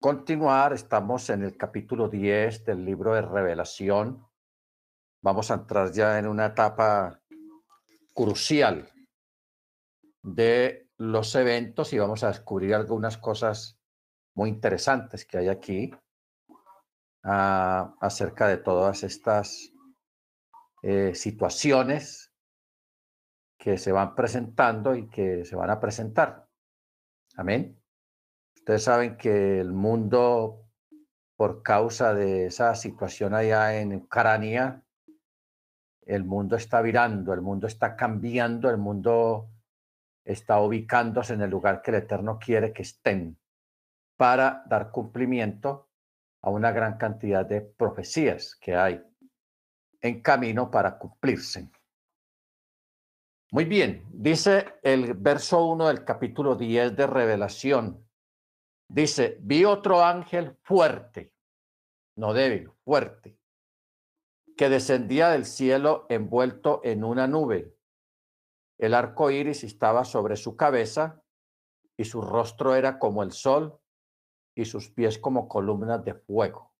continuar. Estamos en el capítulo 10 del libro de Revelación. Vamos a entrar ya en una etapa crucial de los eventos y vamos a descubrir algunas cosas muy interesantes que hay aquí ah, acerca de todas estas eh, situaciones que se van presentando y que se van a presentar. Amén. Ustedes saben que el mundo, por causa de esa situación allá en Ucrania, el mundo está virando, el mundo está cambiando, el mundo está ubicándose en el lugar que el Eterno quiere que estén para dar cumplimiento a una gran cantidad de profecías que hay en camino para cumplirse. Muy bien, dice el verso 1 del capítulo 10 de Revelación. Dice, vi otro ángel fuerte, no débil, fuerte, que descendía del cielo envuelto en una nube. El arco iris estaba sobre su cabeza y su rostro era como el sol y sus pies como columnas de fuego.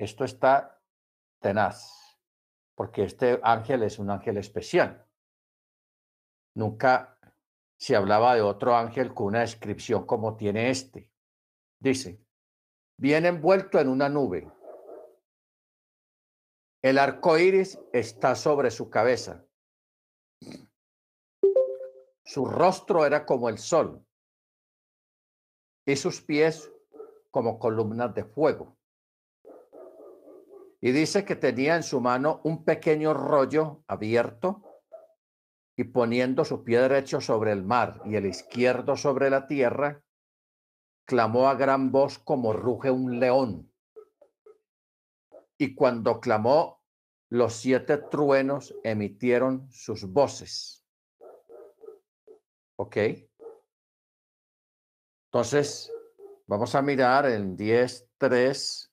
Esto está tenaz, porque este ángel es un ángel especial. Nunca se hablaba de otro ángel con una descripción como tiene este. Dice, viene envuelto en una nube. El arco iris está sobre su cabeza. Su rostro era como el sol y sus pies como columnas de fuego. Y dice que tenía en su mano un pequeño rollo abierto y poniendo su pie derecho sobre el mar y el izquierdo sobre la tierra, clamó a gran voz como ruge un león. Y cuando clamó, los siete truenos emitieron sus voces. ¿Ok? Entonces, vamos a mirar en 10.3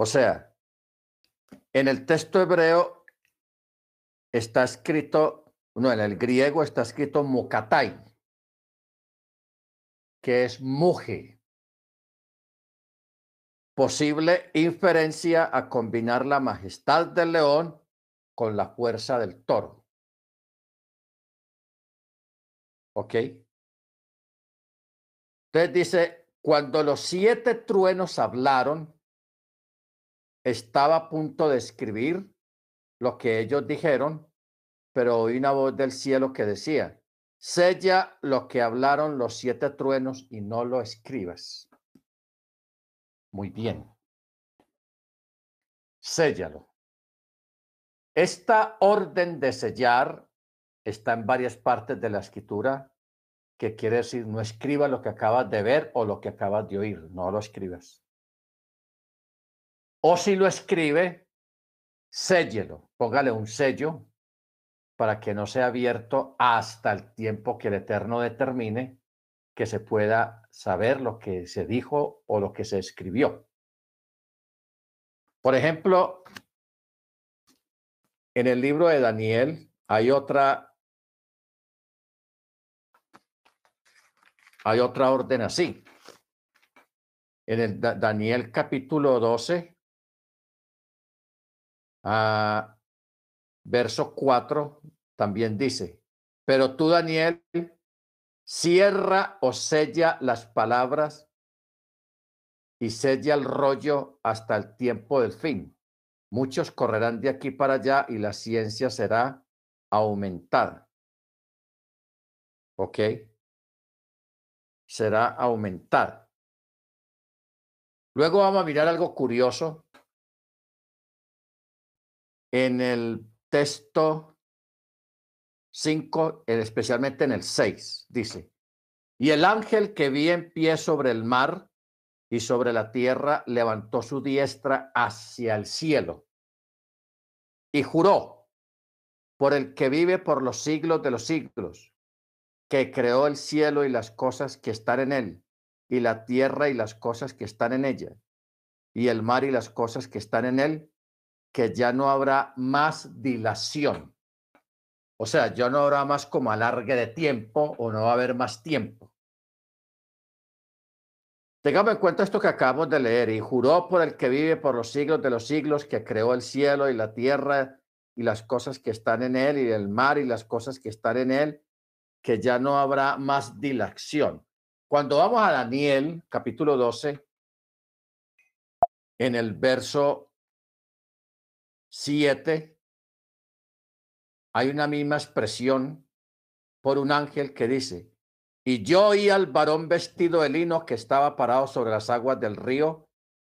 O sea, en el texto hebreo está escrito, no, en el griego está escrito mukatai, que es muge. Posible inferencia a combinar la majestad del león con la fuerza del toro. ¿Ok? Entonces dice, cuando los siete truenos hablaron, estaba a punto de escribir lo que ellos dijeron, pero oí una voz del cielo que decía, sella lo que hablaron los siete truenos y no lo escribas. Muy bien. Séllalo. Esta orden de sellar está en varias partes de la escritura, que quiere decir no escriba lo que acabas de ver o lo que acabas de oír, no lo escribas. O si lo escribe, séllelo, póngale un sello para que no sea abierto hasta el tiempo que el Eterno determine que se pueda saber lo que se dijo o lo que se escribió. Por ejemplo, en el libro de Daniel hay otra hay otra orden así. En el Daniel capítulo 12 Ah, verso 4 también dice, pero tú, Daniel, cierra o sella las palabras y sella el rollo hasta el tiempo del fin. Muchos correrán de aquí para allá y la ciencia será aumentada. ¿Ok? Será aumentada. Luego vamos a mirar algo curioso en el texto 5, especialmente en el 6, dice, y el ángel que vi en pie sobre el mar y sobre la tierra levantó su diestra hacia el cielo y juró por el que vive por los siglos de los siglos, que creó el cielo y las cosas que están en él, y la tierra y las cosas que están en ella, y el mar y las cosas que están en él, que ya no habrá más dilación. O sea, ya no habrá más como alargue de tiempo o no va a haber más tiempo. Tengamos en cuenta esto que acabamos de leer. Y juró por el que vive por los siglos de los siglos, que creó el cielo y la tierra y las cosas que están en él, y el mar y las cosas que están en él, que ya no habrá más dilación. Cuando vamos a Daniel, capítulo 12, en el verso 7, hay una misma expresión por un ángel que dice, y yo oí al varón vestido de lino que estaba parado sobre las aguas del río,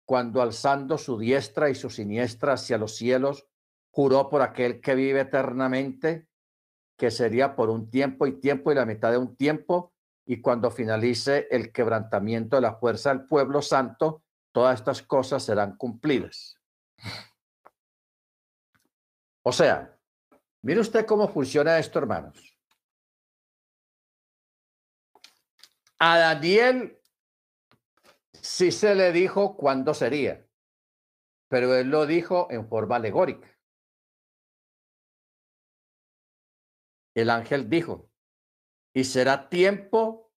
cuando alzando su diestra y su siniestra hacia los cielos, juró por aquel que vive eternamente, que sería por un tiempo y tiempo y la mitad de un tiempo, y cuando finalice el quebrantamiento de la fuerza del pueblo santo, todas estas cosas serán cumplidas. O sea, mire usted cómo funciona esto, hermanos. A Daniel sí se le dijo cuándo sería, pero él lo dijo en forma alegórica. El ángel dijo, y será tiempo,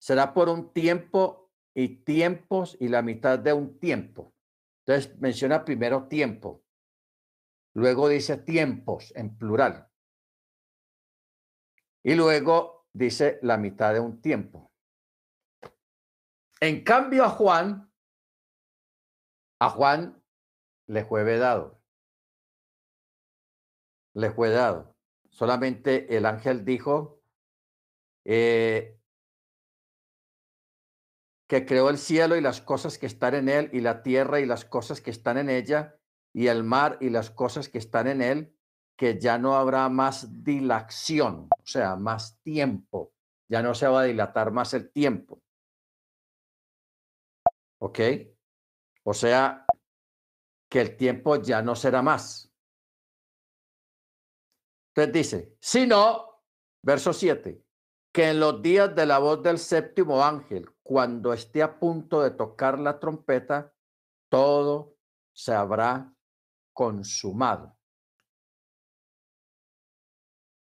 será por un tiempo y tiempos y la mitad de un tiempo. Entonces menciona primero tiempo, luego dice tiempos en plural y luego dice la mitad de un tiempo. En cambio a Juan, a Juan le fue vedado. Le fue dado. Solamente el ángel dijo, eh, que creó el cielo y las cosas que están en él, y la tierra y las cosas que están en ella, y el mar y las cosas que están en él, que ya no habrá más dilación, o sea, más tiempo, ya no se va a dilatar más el tiempo. ¿Ok? O sea, que el tiempo ya no será más. Entonces dice, si no, verso 7, que en los días de la voz del séptimo ángel, cuando esté a punto de tocar la trompeta, todo se habrá consumado.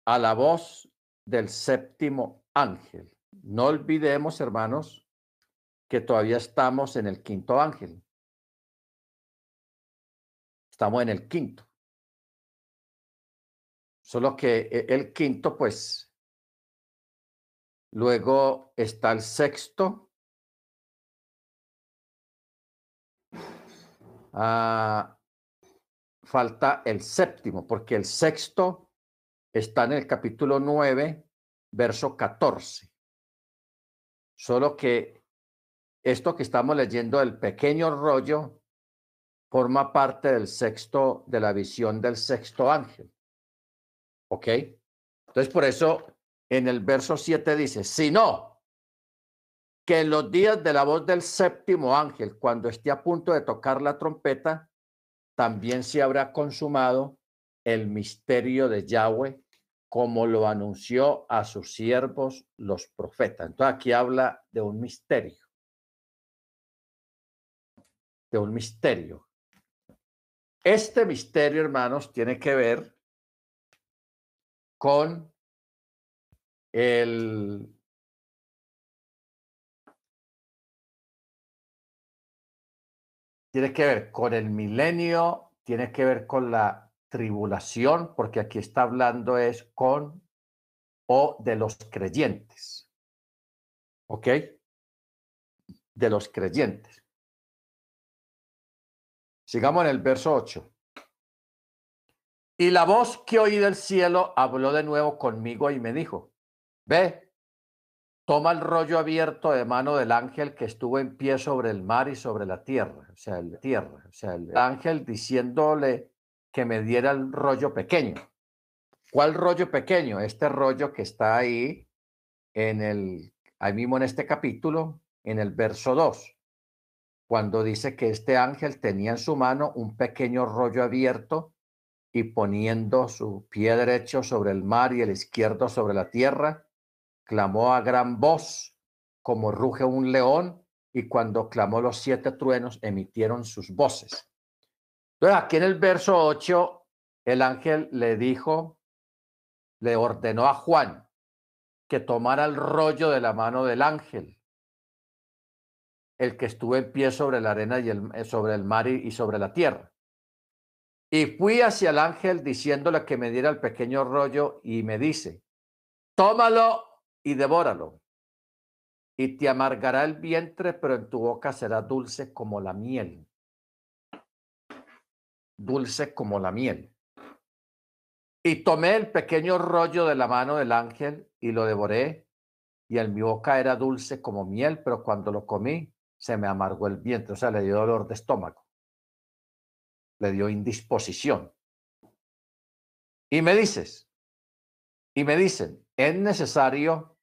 A la voz del séptimo ángel. No olvidemos, hermanos, que todavía estamos en el quinto ángel. Estamos en el quinto. Solo que eh, el quinto, pues, Luego está el sexto. Ah, falta el séptimo, porque el sexto está en el capítulo 9, verso 14. Solo que esto que estamos leyendo, el pequeño rollo, forma parte del sexto, de la visión del sexto ángel. ¿Ok? Entonces, por eso en el verso 7 dice, sino que en los días de la voz del séptimo ángel, cuando esté a punto de tocar la trompeta, también se habrá consumado el misterio de Yahweh, como lo anunció a sus siervos los profetas. Entonces aquí habla de un misterio, de un misterio. Este misterio, hermanos, tiene que ver con el tiene que ver con el milenio, tiene que ver con la tribulación, porque aquí está hablando es con o de los creyentes. ¿Ok? De los creyentes. Sigamos en el verso 8. Y la voz que oí del cielo habló de nuevo conmigo y me dijo, Ve, toma el rollo abierto de mano del ángel que estuvo en pie sobre el mar y sobre la tierra, o sea, el tierra, o sea, el ángel diciéndole que me diera el rollo pequeño. ¿Cuál rollo pequeño? Este rollo que está ahí en el, ahí mismo en este capítulo, en el verso 2, cuando dice que este ángel tenía en su mano un pequeño rollo abierto y poniendo su pie derecho sobre el mar y el izquierdo sobre la tierra, clamó a gran voz como ruge un león y cuando clamó los siete truenos emitieron sus voces. Entonces aquí en el verso 8 el ángel le dijo, le ordenó a Juan que tomara el rollo de la mano del ángel, el que estuvo en pie sobre la arena y el, sobre el mar y, y sobre la tierra. Y fui hacia el ángel diciéndole que me diera el pequeño rollo y me dice, tómalo y devóralo. Y te amargará el vientre, pero en tu boca será dulce como la miel. Dulce como la miel. Y tomé el pequeño rollo de la mano del ángel y lo devoré, y en mi boca era dulce como miel, pero cuando lo comí se me amargó el vientre, o sea, le dio dolor de estómago, le dio indisposición. Y me dices, y me dicen, es necesario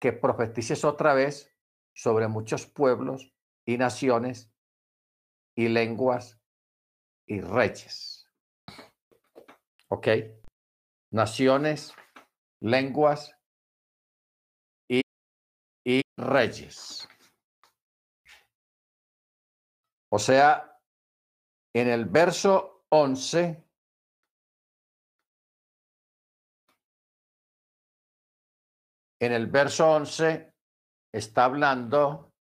que profetices otra vez sobre muchos pueblos y naciones y lenguas y reyes. ¿Ok? Naciones, lenguas y, y reyes. O sea, en el verso 11 en el verso 11 está hablando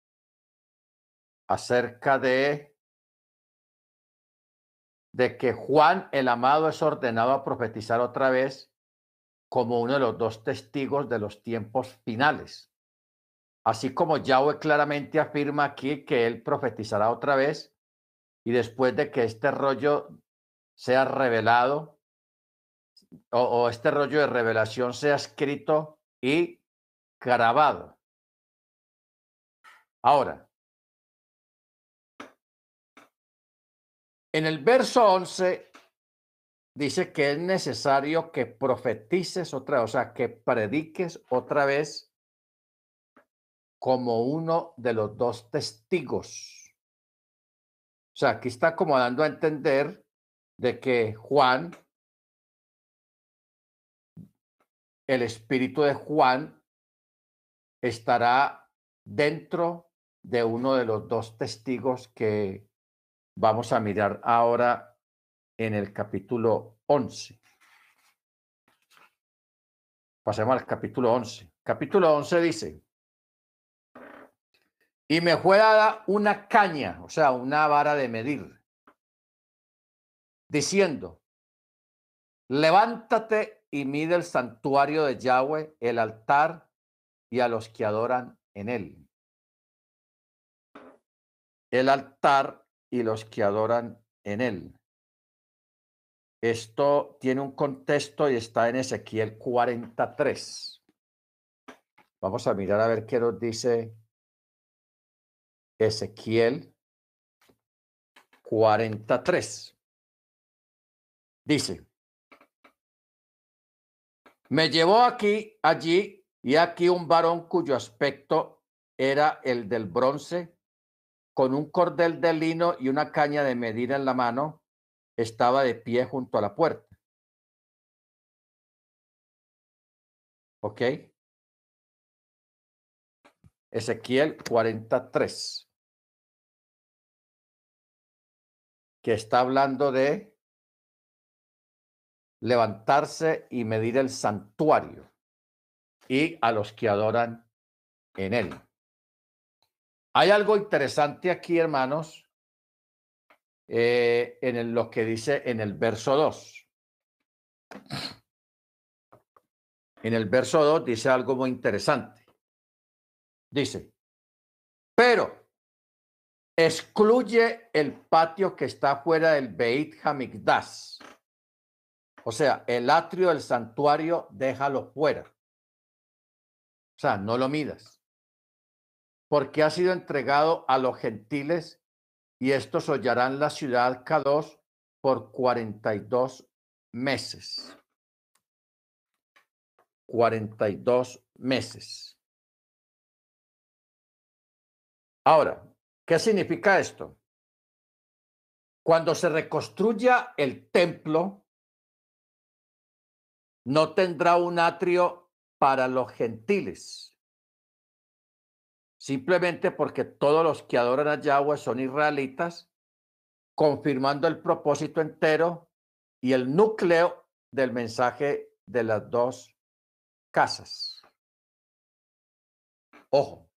acerca de, de que Juan el amado es ordenado a profetizar otra vez como uno de los dos testigos de los tiempos finales. Así como Yahweh claramente afirma aquí que él profetizará otra vez y después de que este rollo sea revelado o, o este rollo de revelación sea escrito y grabado. Ahora, en el verso 11 dice que es necesario que profetices otra vez, o sea, que prediques otra vez como uno de los dos testigos. O sea, aquí está como dando a entender de que Juan, el espíritu de Juan estará dentro de uno de los dos testigos que vamos a mirar ahora en el capítulo 11. Pasemos al capítulo 11. Capítulo 11 dice, y me fue dada una caña, o sea, una vara de medir, diciendo, levántate y mide el santuario de Yahweh, el altar y a los que adoran en él. El altar y los que adoran en él. Esto tiene un contexto y está en Ezequiel 43. Vamos a mirar a ver qué nos dice Ezequiel 43. Dice, me llevó aquí, allí, y aquí un varón cuyo aspecto era el del bronce, con un cordel de lino y una caña de medir en la mano, estaba de pie junto a la puerta. ¿Ok? Ezequiel 43, que está hablando de levantarse y medir el santuario y a los que adoran en él. Hay algo interesante aquí, hermanos, eh, en lo que dice en el verso 2. En el verso 2 dice algo muy interesante. Dice, pero excluye el patio que está fuera del Beit Hamikdash. O sea, el atrio del santuario, déjalo fuera. Sea, no lo midas. Porque ha sido entregado a los gentiles y estos hollarán la ciudad K2 por 42 meses. 42 meses. Ahora, ¿qué significa esto? Cuando se reconstruya el templo, no tendrá un atrio para los gentiles. Simplemente porque todos los que adoran a Yahweh son israelitas, confirmando el propósito entero y el núcleo del mensaje de las dos casas. Ojo.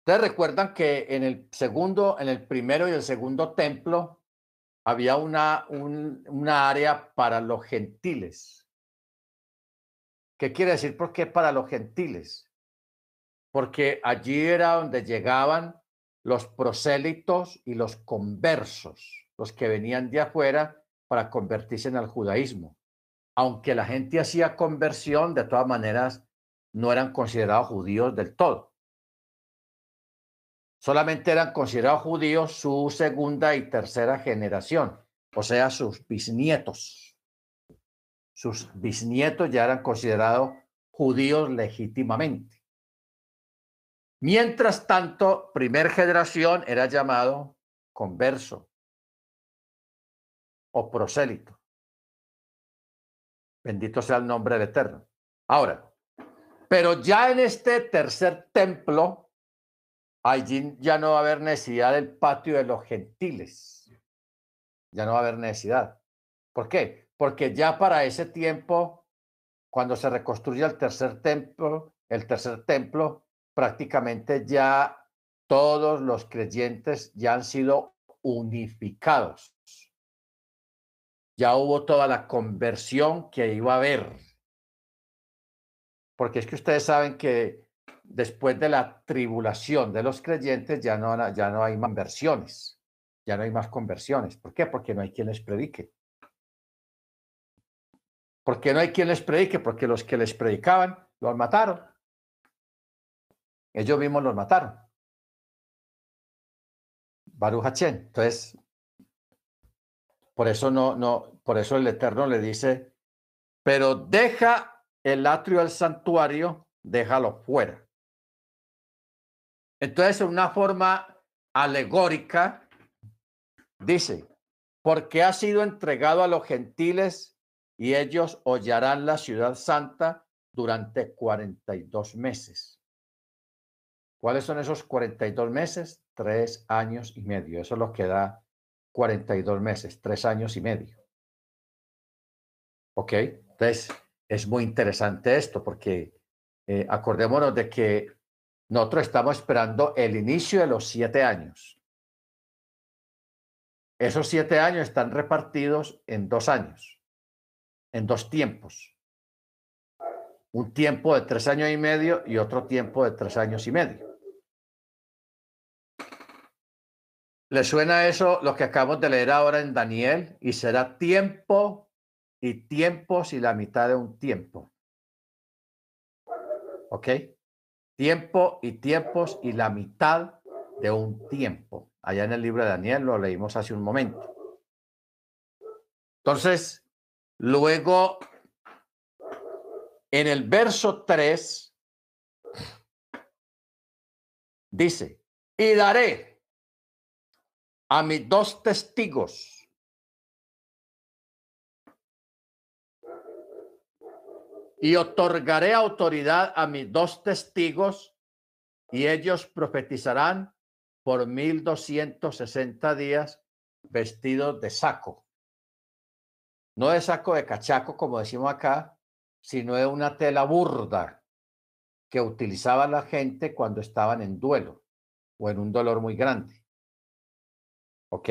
Ustedes recuerdan que en el segundo, en el primero y el segundo templo había una, una área para los gentiles. ¿Qué quiere decir por qué para los gentiles? Porque allí era donde llegaban los prosélitos y los conversos, los que venían de afuera para convertirse en el judaísmo. Aunque la gente hacía conversión, de todas maneras no eran considerados judíos del todo. Solamente eran considerados judíos su segunda y tercera generación, o sea, sus bisnietos. Sus bisnietos ya eran considerados judíos legítimamente. Mientras tanto, primer generación era llamado converso o prosélito. Bendito sea el nombre del Eterno. Ahora, pero ya en este tercer templo, allí ya no va a haber necesidad del patio de los gentiles. Ya no va a haber necesidad. ¿Por qué? Porque ya para ese tiempo, cuando se reconstruye el tercer templo, el tercer templo, prácticamente ya todos los creyentes ya han sido unificados. Ya hubo toda la conversión que iba a haber. Porque es que ustedes saben que después de la tribulación de los creyentes ya no, ya no hay más conversiones, ya no hay más conversiones. ¿Por qué? Porque no hay quien les predique. ¿Por qué no hay quien les predique? Porque los que les predicaban los mataron. Ellos mismos los mataron. Baruch Entonces, por eso no, no, por eso el Eterno le dice, pero deja el atrio del santuario, déjalo fuera. Entonces, en una forma alegórica, dice, porque ha sido entregado a los gentiles y ellos hollarán la ciudad santa durante 42 meses. ¿Cuáles son esos 42 meses? Tres años y medio. Eso es lo que da 42 meses, tres años y medio. ¿Ok? Entonces, es muy interesante esto porque eh, acordémonos de que nosotros estamos esperando el inicio de los siete años. Esos siete años están repartidos en dos años, en dos tiempos. Un tiempo de tres años y medio y otro tiempo de tres años y medio. ¿Le suena eso lo que acabamos de leer ahora en Daniel? Y será tiempo y tiempos y la mitad de un tiempo. ¿Ok? Tiempo y tiempos y la mitad de un tiempo. Allá en el libro de Daniel lo leímos hace un momento. Entonces, luego, en el verso 3, dice, y daré a mis dos testigos. Y otorgaré autoridad a mis dos testigos y ellos profetizarán por mil doscientos sesenta días vestidos de saco. No de saco de cachaco, como decimos acá, sino de una tela burda que utilizaba la gente cuando estaban en duelo o en un dolor muy grande. ¿Ok?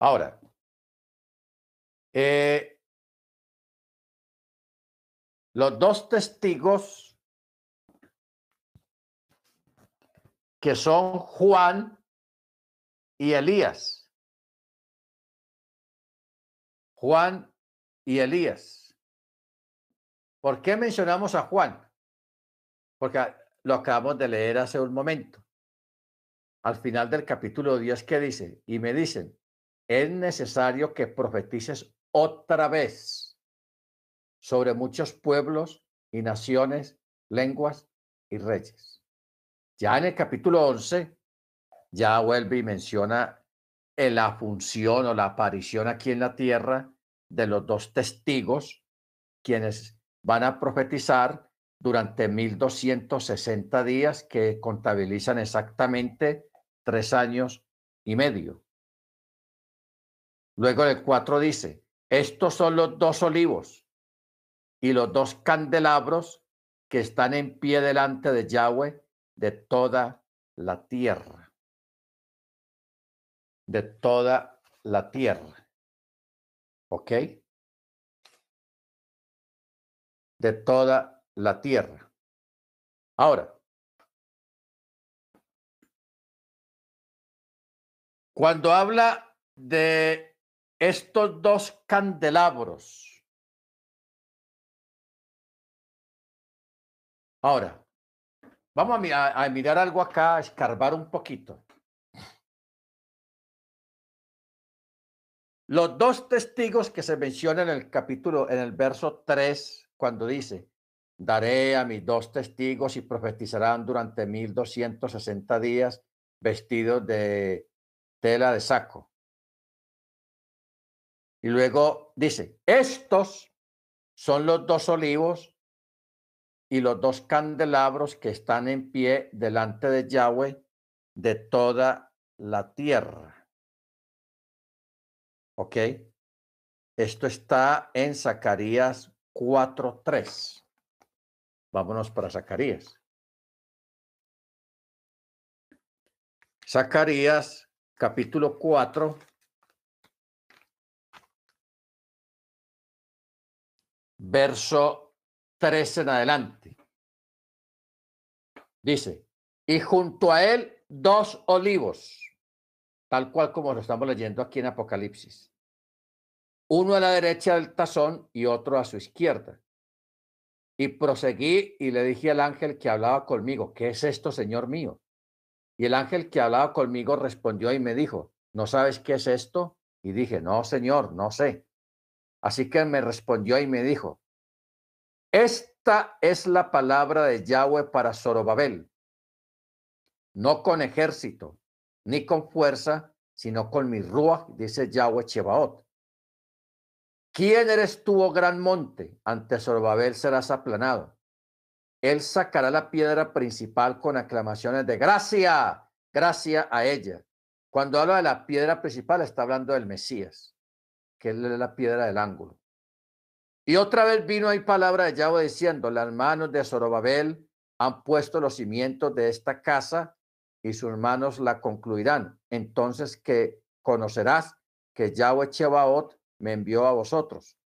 Ahora, eh, los dos testigos que son Juan y Elías. Juan y Elías. ¿Por qué mencionamos a Juan? Porque lo acabamos de leer hace un momento al final del capítulo 10 que dice, y me dicen, es necesario que profetices otra vez sobre muchos pueblos y naciones, lenguas y reyes. Ya en el capítulo 11, ya vuelve y menciona en la función o la aparición aquí en la tierra de los dos testigos, quienes van a profetizar durante 1260 días que contabilizan exactamente tres años y medio. Luego el 4 dice, estos son los dos olivos y los dos candelabros que están en pie delante de Yahweh de toda la tierra. De toda la tierra. ¿Ok? De toda la tierra. Ahora, cuando habla de estos dos candelabros, ahora, vamos a, mirar algo acá, a escarbar un poquito. Los dos testigos que se mencionan en el capítulo, en el verso 3, cuando dice, daré a mis dos testigos y profetizarán durante 1260 días vestidos de tela de saco. Y luego dice, estos son los dos olivos y los dos candelabros que están en pie delante de Yahweh de toda la tierra. ¿Ok? Esto está en Zacarías 4.3. Vámonos para Zacarías. Zacarías capítulo 4. Verso 13 en adelante. Dice, y junto a él dos olivos, tal cual como lo estamos leyendo aquí en Apocalipsis. Uno a la derecha del tazón y otro a su izquierda. Y proseguí y le dije al ángel que hablaba conmigo, ¿qué es esto, Señor mío? Y el ángel que hablaba conmigo respondió y me dijo, ¿no sabes qué es esto? Y dije, no, Señor, no sé. Así que me respondió y me dijo, esta es la palabra de Yahweh para Zorobabel, no con ejército, ni con fuerza, sino con mi ruach, dice Yahweh Chebaot. ¿Quién eres tú, oh gran monte? Ante Zorobabel serás aplanado. Él sacará la piedra principal con aclamaciones de gracia, gracia a ella. Cuando habla de la piedra principal, está hablando del Mesías, que es la piedra del ángulo. Y otra vez vino ahí palabra de Yahweh diciendo, las manos de Zorobabel han puesto los cimientos de esta casa y sus manos la concluirán. Entonces que conocerás que Yahweh Chebaot me envió a vosotros.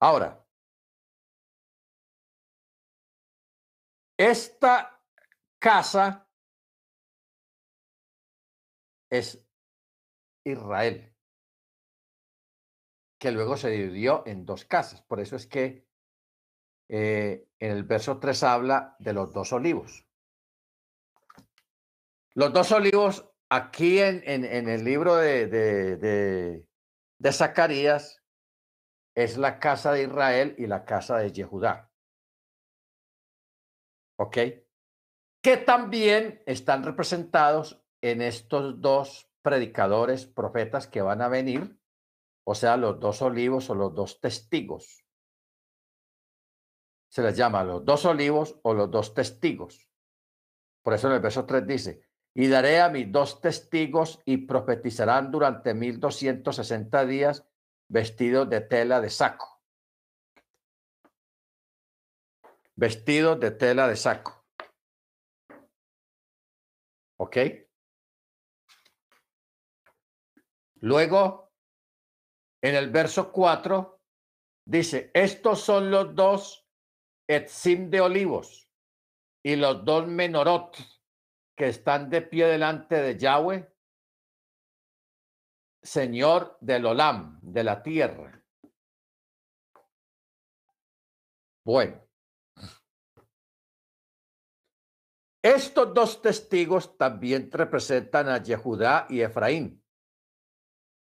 Ahora, esta casa es Israel, que luego se dividió en dos casas. Por eso es que eh, en el verso 3 habla de los dos olivos. Los dos olivos aquí en, en, el libro de, de, de, Zacarías es la casa de Israel y la casa de Yehudá. ¿Ok? Que también están representados en estos dos predicadores, profetas que van a venir, o sea, los dos olivos o los dos testigos. Se les llama los dos olivos o los dos testigos. Por eso en el verso 3 dice, y daré a mis dos testigos y profetizarán durante mil doscientos sesenta días vestidos de tela de saco. Vestidos de tela de saco. ¿Ok? Luego, en el verso 4, dice, estos son los dos etzim de olivos y los dos menorot que están de pie delante de Yahweh, Señor del Olam, de la tierra. Bueno, estos dos testigos también representan a Yehudá y Efraín.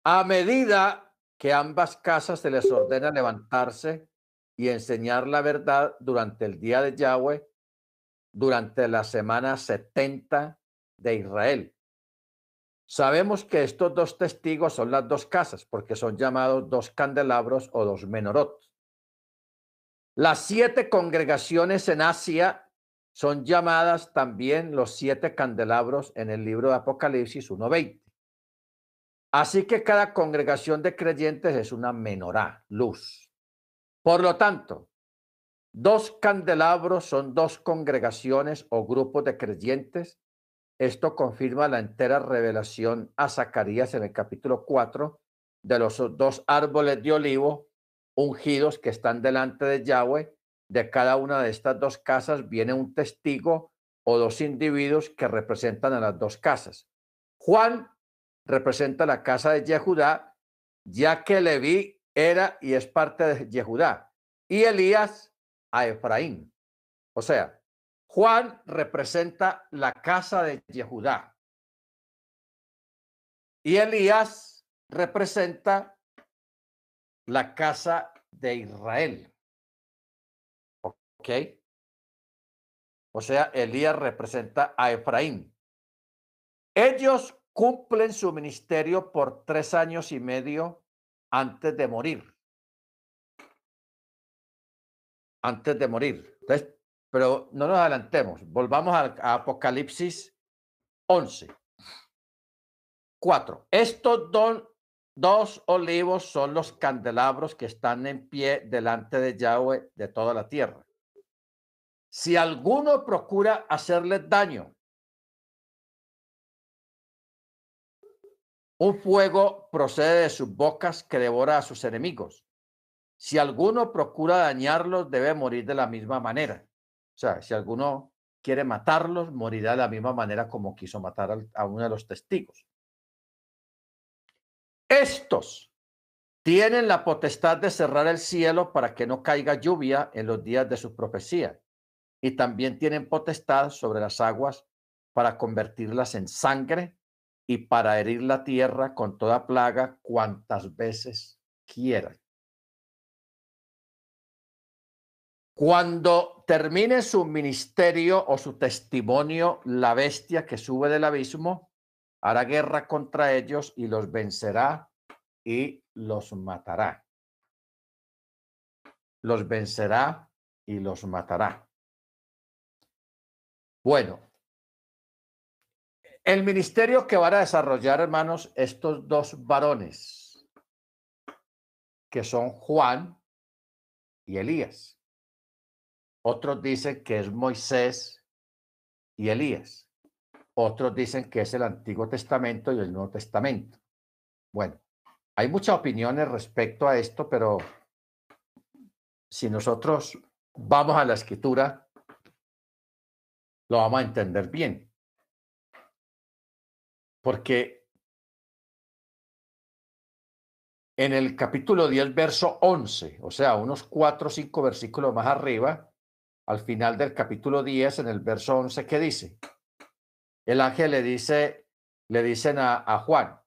A medida que ambas casas se les ordena levantarse y enseñar la verdad durante el día de Yahweh, durante la semana 70 de Israel. Sabemos que estos dos testigos son las dos casas, porque son llamados dos candelabros o dos menorot. Las siete congregaciones en Asia son llamadas también los siete candelabros en el libro de Apocalipsis 1.20. Así que cada congregación de creyentes es una menorá, luz. Por lo tanto, dos candelabros son dos congregaciones o grupos de creyentes. Esto confirma la entera revelación a Zacarías en el capítulo 4 de los dos árboles de olivo ungidos que están delante de Yahweh. De cada una de estas dos casas viene un testigo o dos individuos que representan a las dos casas. Juan representa la casa de Yehudá, ya que Leví era y es parte de Yehudá, y Elías a Efraín. O sea, Juan representa la casa de Yehudá, y Elías representa la casa de Israel. ¿Ok? O sea, Elías representa a Efraín. Ellos cumplen su ministerio por tres años y medio antes de morir. Antes de morir. Entonces, pero no nos adelantemos. Volvamos a, Apocalipsis 11. Cuatro. Estos dos olivos son los candelabros que están en pie delante de Yahweh de toda la tierra. Si alguno procura hacerles daño, Un fuego procede de sus bocas que devora a sus enemigos. Si alguno procura dañarlos, debe morir de la misma manera. O sea, si alguno quiere matarlos, morirá de la misma manera como quiso matar a uno de los testigos. Estos tienen la potestad de cerrar el cielo para que no caiga lluvia en los días de su profecía. Y también tienen potestad sobre las aguas para convertirlas en sangre y para herir la tierra con toda plaga cuantas veces quieran. Cuando termine su ministerio o su testimonio, la bestia que sube del abismo hará guerra contra ellos y los vencerá y los matará. Los vencerá y los matará. Bueno, el ministerio que van a desarrollar, hermanos, estos dos varones, que son Juan y Elías. Otros dicen que es Moisés y Elías. Otros dicen que es el Antiguo Testamento y el Nuevo Testamento. Bueno, hay muchas opiniones respecto a esto, pero si nosotros vamos a la escritura, lo vamos a entender bien. Porque en el capítulo 10, verso 11, o sea, unos cuatro o cinco versículos más arriba, al final del capítulo 10, en el verso 11, ¿qué dice? El ángel le dice, le dicen a, Juan,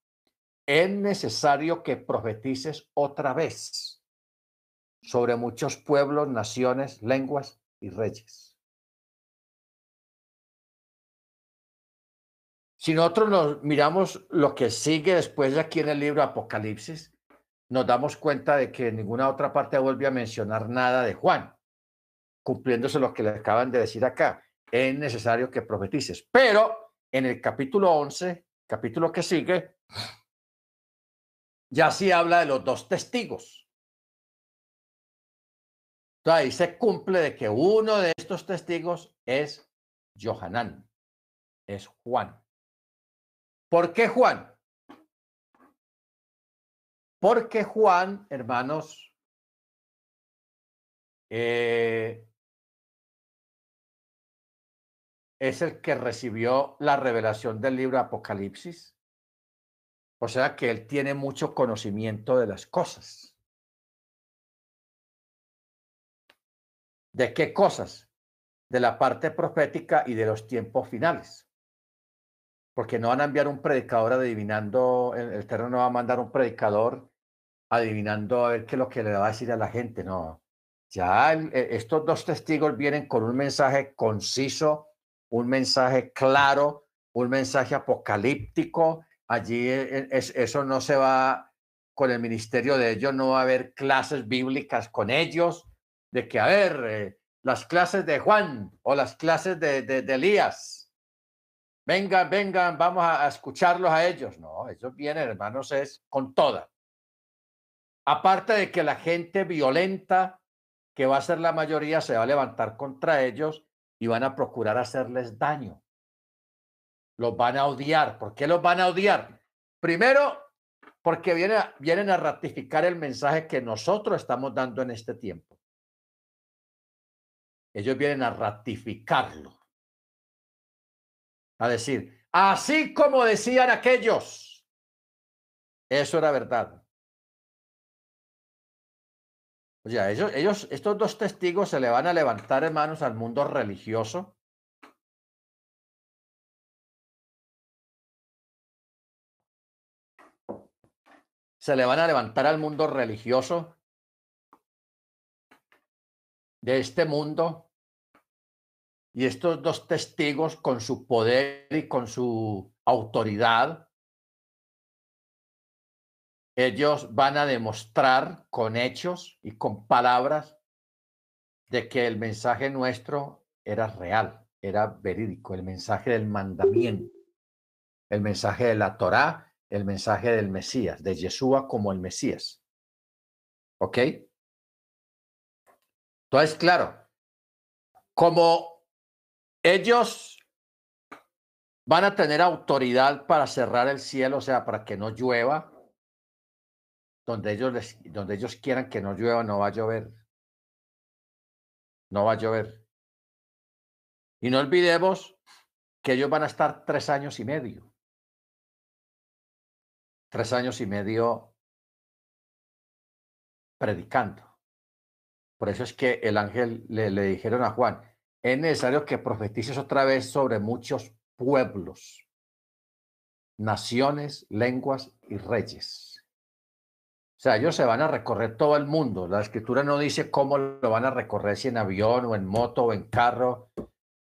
es necesario que profetices otra vez sobre muchos pueblos, naciones, lenguas y reyes. Si nosotros nos miramos lo que sigue después de aquí en el libro Apocalipsis, nos damos cuenta de que en ninguna otra parte vuelve a mencionar nada de Juan, cumpliéndose lo que le acaban de decir acá. Es necesario que profetices. Pero en el capítulo 11, capítulo que sigue, ya sí habla de los dos testigos. Entonces ahí se cumple de que uno de estos testigos es Johanán, es Juan. ¿Por qué Juan? Porque Juan, hermanos, eh, es el que recibió la revelación del libro Apocalipsis. O sea que él tiene mucho conocimiento de las cosas. ¿De qué cosas? De la parte profética y de los tiempos finales porque no van a enviar un predicador adivinando, el Eterno no va a mandar un predicador adivinando a ver qué es lo que le va a decir a la gente, no. Ya e, estos dos testigos vienen con un mensaje conciso, un mensaje claro, un mensaje apocalíptico. Allí e, e, es, eso no se va con el ministerio de ellos, no va a haber clases bíblicas con ellos, de que, a ver, eh, las clases de Juan o las clases de, de, de Elías vengan, vengan, vamos a, escucharlos a ellos. No, ellos vienen, hermanos, es con toda. Aparte de que la gente violenta, que va a ser la mayoría, se va a levantar contra ellos y van a procurar hacerles daño. Los van a odiar. ¿Por qué los van a odiar? Primero, porque vienen a, vienen a ratificar el mensaje que nosotros estamos dando en este tiempo. Ellos vienen a ratificarlo. A decir, así como decían aquellos, eso era verdad. O sea, ellos, estos dos testigos se le van a levantar, hermanos, al mundo religioso. Se le van a levantar al mundo religioso de este mundo. Y estos dos testigos, con su poder y con su autoridad, ellos van a demostrar con hechos y con palabras de que el mensaje nuestro era real, era verídico, el mensaje del mandamiento, el mensaje de la Torá, el mensaje del Mesías, de Yeshua como el Mesías. ¿Ok? Entonces, claro, como ellos van a tener autoridad para cerrar el cielo, o sea, para que no llueva, donde ellos, les, donde ellos quieran que no llueva, no va a llover. No va a llover. Y no olvidemos que ellos van a estar tres años y medio. Tres años y medio predicando. Por eso es que el ángel le, le dijeron a Juan, es necesario que profetices otra vez sobre muchos pueblos, naciones, lenguas y reyes. O sea, ellos se van a recorrer todo el mundo. La escritura no dice cómo lo van a recorrer, si en avión o en moto o en carro,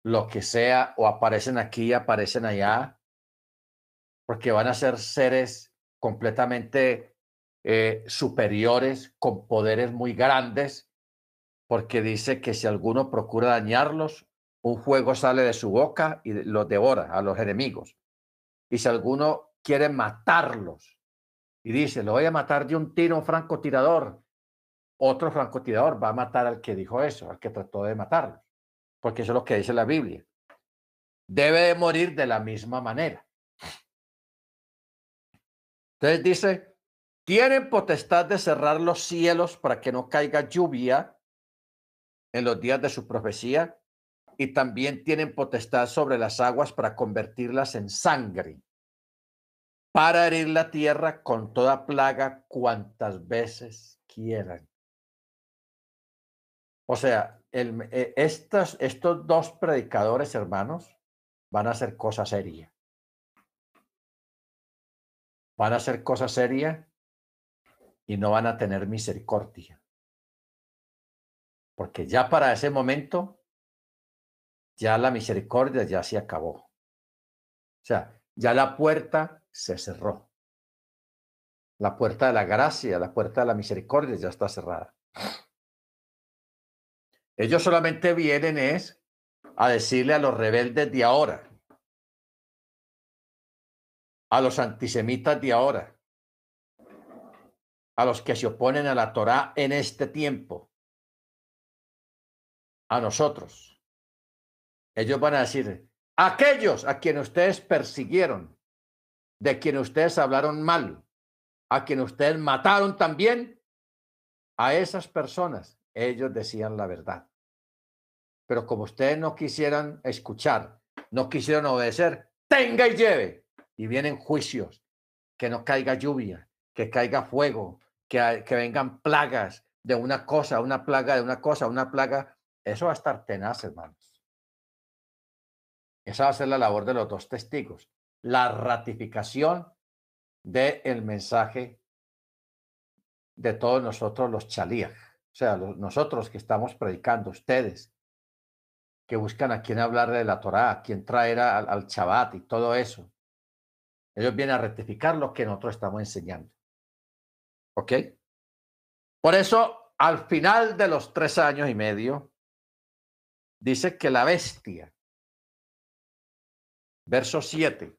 lo que sea, o aparecen aquí, aparecen allá, porque van a ser seres completamente eh, superiores, con poderes muy grandes, porque dice que si alguno procura dañarlos, un fuego sale de su boca y los devora a los enemigos. Y si alguno quiere matarlos, y dice, lo voy a matar de un tiro, un francotirador. Otro francotirador va a matar al que dijo eso, al que trató de matarlo, porque eso es lo que dice la Biblia. Debe de morir de la misma manera. Entonces dice, tienen potestad de cerrar los cielos para que no caiga lluvia en los días de su profecía y también tienen potestad sobre las aguas para convertirlas en sangre para herir la tierra con toda plaga cuantas veces quieran. O sea, el, eh, estos, estos dos predicadores, hermanos, van a hacer cosa seria. Van a hacer cosa seria y no van a tener misericordia. Porque ya para ese momento, ya la misericordia ya se acabó. O sea, ya la puerta se cerró. La puerta de la gracia, la puerta de la misericordia ya está cerrada. Ellos solamente vienen es a decirle a los rebeldes de ahora, a los antisemitas de ahora, a los que se oponen a la Torá en este tiempo, a nosotros. Ellos van a decir, aquellos a quienes ustedes persiguieron, de quien ustedes hablaron mal, a quien ustedes mataron también, a esas personas ellos decían la verdad. Pero como ustedes no quisieran escuchar, no quisieron obedecer, tenga y lleve. Y vienen juicios, que no caiga lluvia, que caiga fuego, que, vengan plagas de una cosa, una plaga de una cosa, una plaga. Eso va a estar tenaz, hermanos. Esa va a ser la labor de los dos testigos la ratificación del el mensaje de todos nosotros los chalías, o sea, nosotros que estamos predicando, ustedes que buscan a quien hablar de la Torá, a quien traer al, al Shabbat y todo eso. Ellos vienen a rectificar lo que nosotros estamos enseñando. ¿Ok? Por eso, al final de los tres años y medio, dice que la bestia verso 7.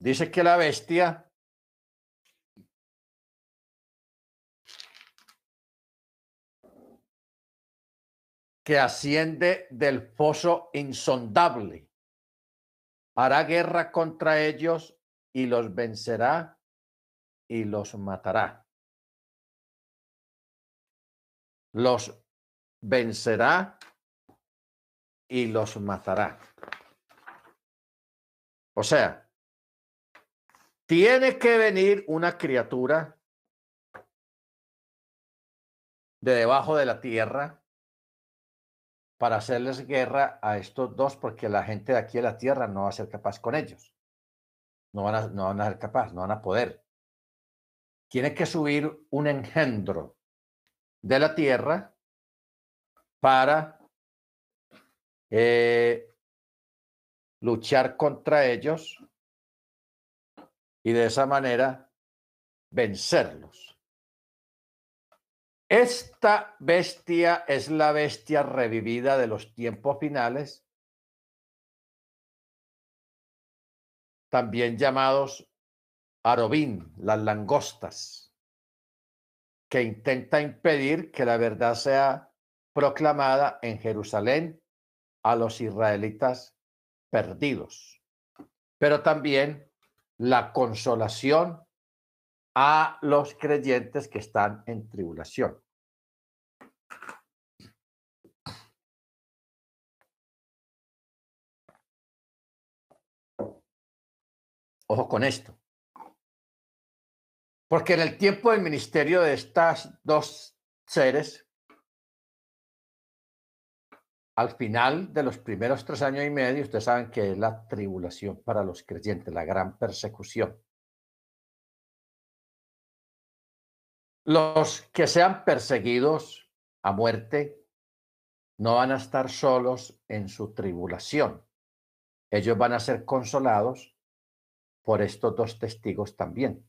Dice que la bestia que asciende del foso insondable hará guerra contra ellos y los vencerá y los matará. Los vencerá y los matará. O sea, tiene que venir una criatura de debajo de la tierra para hacerles guerra a estos dos, porque la gente de aquí de la tierra no va a ser capaz con ellos. No van a, no van a ser capaz, no van a poder. Tiene que subir un engendro de la tierra para eh, luchar contra ellos y de esa manera vencerlos. Esta bestia es la bestia revivida de los tiempos finales, también llamados Arobín, las langostas, que intenta impedir que la verdad sea proclamada en Jerusalén a los israelitas perdidos, pero también la consolación a los creyentes que están en tribulación. Ojo con esto. Porque en el tiempo del ministerio de estas dos seres, al final de los primeros tres años y medio, ustedes saben que es la tribulación para los creyentes, la gran persecución. Los que sean perseguidos a muerte no van a estar solos en su tribulación. Ellos van a ser consolados por estos dos testigos también.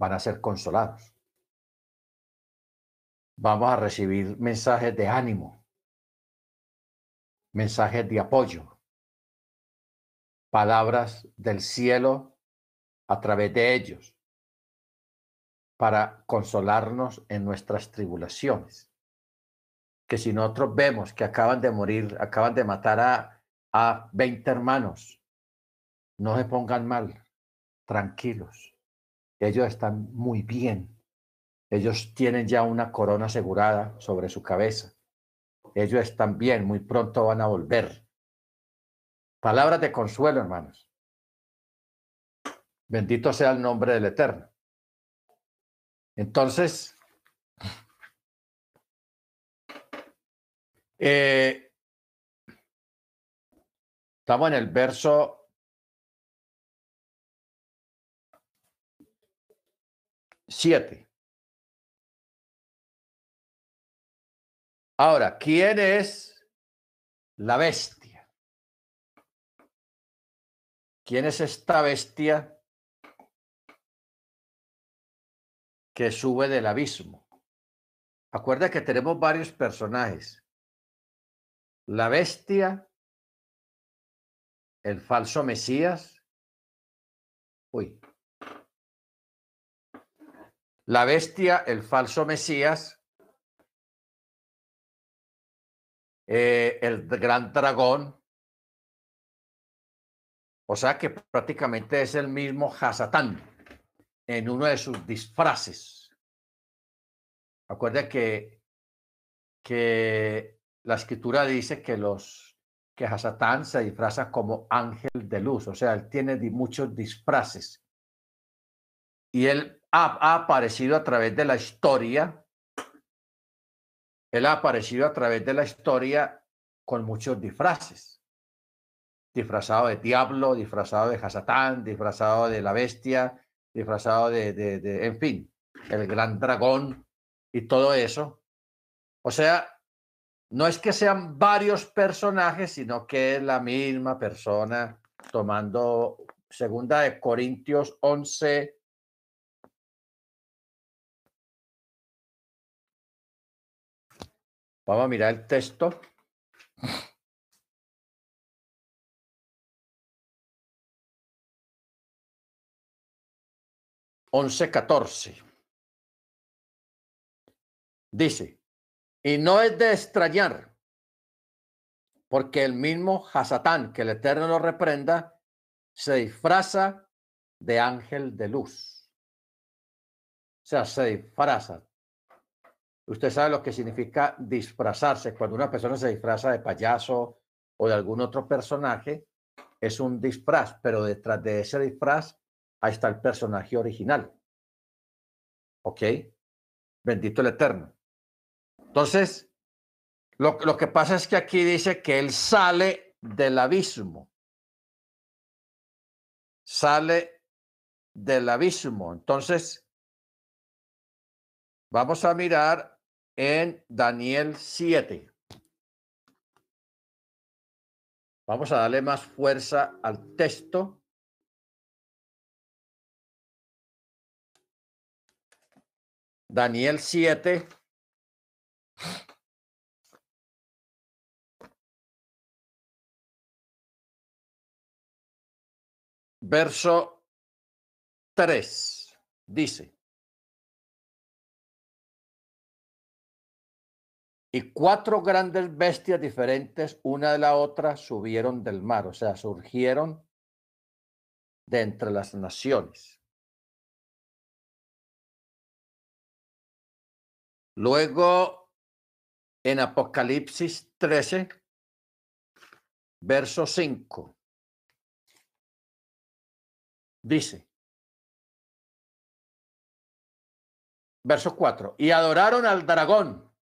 Van a ser consolados. Vamos a recibir mensajes de ánimo, mensajes de apoyo, palabras del cielo a través de ellos para consolarnos en nuestras tribulaciones. Que si nosotros vemos que acaban de morir, acaban de matar a, a 20 hermanos, no se pongan mal, tranquilos. Ellos están muy bien. Ellos tienen ya una corona asegurada sobre su cabeza. Ellos bien, muy pronto van a volver. Palabras de consuelo, hermanos. Bendito sea el nombre del Eterno. Entonces, eh, estamos en el verso siete. Ahora, ¿quién es la bestia? ¿Quién es esta bestia que sube del abismo. Acuerda que tenemos varios personajes. La bestia, el falso Mesías. Uy. La bestia, el falso Mesías, eh, el gran dragón. O sea que prácticamente es el mismo Hasatán en uno de sus disfraces. Acuerda que, que la escritura dice que los que Hasatán se disfraza como ángel de luz, o sea, él tiene muchos disfraces. Y él ha, ha aparecido a través de la historia, él ha aparecido a través de la historia con muchos disfraces. Disfrazado de diablo, disfrazado de Hasatán, disfrazado de la bestia, disfrazado de, de, de, en fin, el gran dragón y todo eso. O sea, no es que sean varios personajes, sino que es la misma persona tomando segunda de Corintios 11. Vamos a mirar el texto. Once, catorce. Dice, y no es de extrañar, porque el mismo Hasatán, que el Eterno lo reprenda, se disfraza de ángel de luz. O sea, se disfraza. Usted sabe lo que significa disfrazarse. Cuando una persona se disfraza de payaso o de algún otro personaje, es un disfraz, pero detrás de ese disfraz, ahí está el personaje original. ¿Ok? Bendito el Eterno. Entonces, lo, lo que pasa es que aquí dice que él sale del abismo. Sale del abismo. Entonces, vamos a mirar en Daniel 7. Vamos a darle más fuerza al texto. Daniel 7. Verso 3 dice, y cuatro grandes bestias diferentes, una de la otra, subieron del mar, o sea, surgieron de entre las naciones. Luego, en Apocalipsis 13, verso 5, dice, verso 4, y adoraron al dragón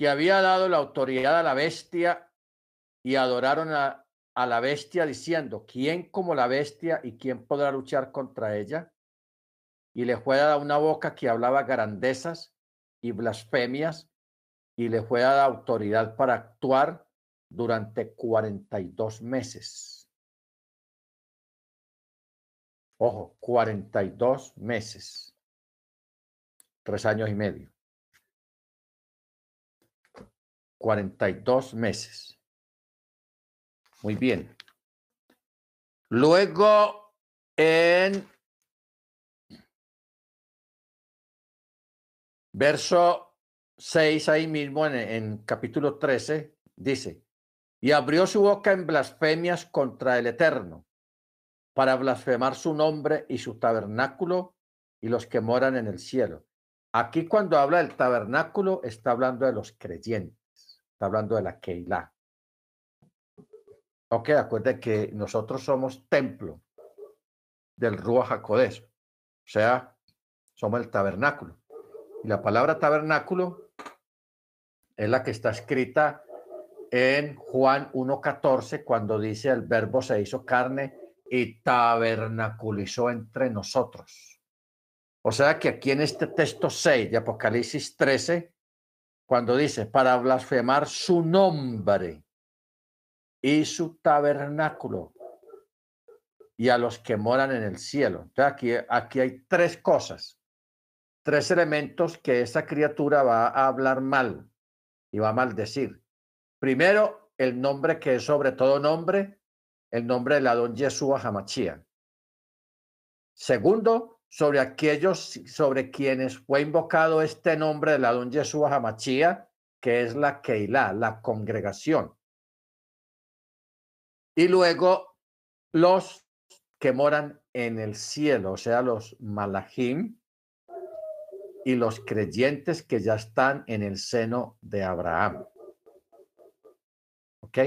que había dado la autoridad a la bestia y adoraron a, a la bestia diciendo, ¿quién como la bestia y quién podrá luchar contra ella? Y le fue dada una boca que hablaba grandezas y blasfemias y le fue dada autoridad para actuar durante 42 meses. Ojo, 42 meses. Tres años y medio. 42 meses. Muy bien. Luego, en verso 6, ahí mismo, en, en, capítulo 13, dice, y abrió su boca en blasfemias contra el Eterno, para blasfemar su nombre y su tabernáculo y los que moran en el cielo. Aquí cuando habla del tabernáculo, está hablando de los creyentes, está hablando de la Keilah. Ok, acuérdense que nosotros somos templo del Ruach o sea, somos el tabernáculo. Y la palabra tabernáculo es la que está escrita en Juan 1.14 cuando dice el verbo se hizo carne y tabernaculizó entre nosotros. O sea que aquí en este texto 6 de Apocalipsis 13, cuando dice para blasfemar su nombre y su tabernáculo y a los que moran en el cielo. Aquí, aquí hay tres cosas tres elementos que esa criatura va a hablar mal y va a maldecir. Primero, el nombre que es sobre todo nombre, el nombre de la don Yeshua Hamachía. Segundo, sobre aquellos sobre quienes fue invocado este nombre de la don Yeshua Hamachía, que es la Keilah, la congregación. Y luego los que moran en el cielo, o sea, los malachim, y los creyentes que ya están en el seno de Abraham. ¿Ok?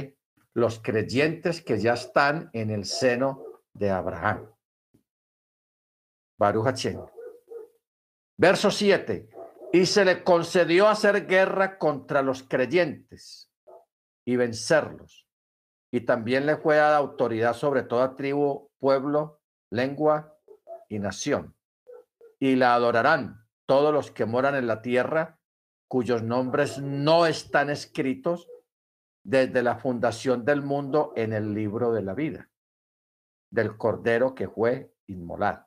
Los creyentes que ya están en el seno de Abraham. Baruch Verso 7. Y se le concedió hacer guerra contra los creyentes y vencerlos. Y también le fue dada autoridad sobre toda tribu, pueblo, lengua y nación. Y la adorarán todos los que moran en la tierra, cuyos nombres no están escritos desde la fundación del mundo en el libro de la vida, del cordero que fue inmolado.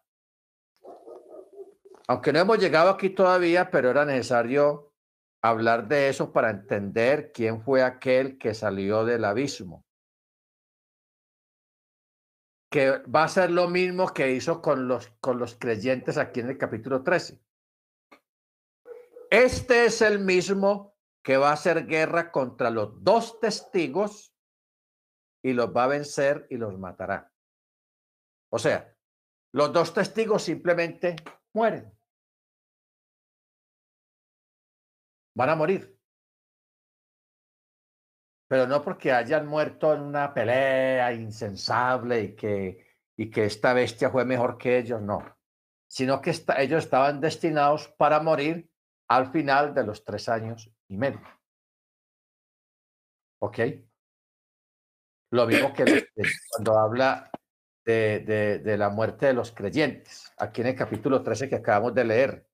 Aunque no hemos llegado aquí todavía, pero era necesario hablar de eso para entender quién fue aquel que salió del abismo. Que va a ser lo mismo que hizo con los, con los creyentes aquí en el capítulo 13. Este es el mismo que va a hacer guerra contra los dos testigos y los va a vencer y los matará. O sea, los dos testigos simplemente mueren. Van a morir. Pero no porque hayan muerto en una pelea insensable y que, y que esta bestia fue mejor que ellos, no. Sino que ellos estaban destinados para morir al final de los tres años y medio. ¿Ok? Lo mismo que cuando habla de, de, de, la muerte de los creyentes, aquí en el capítulo 13 que acabamos de leer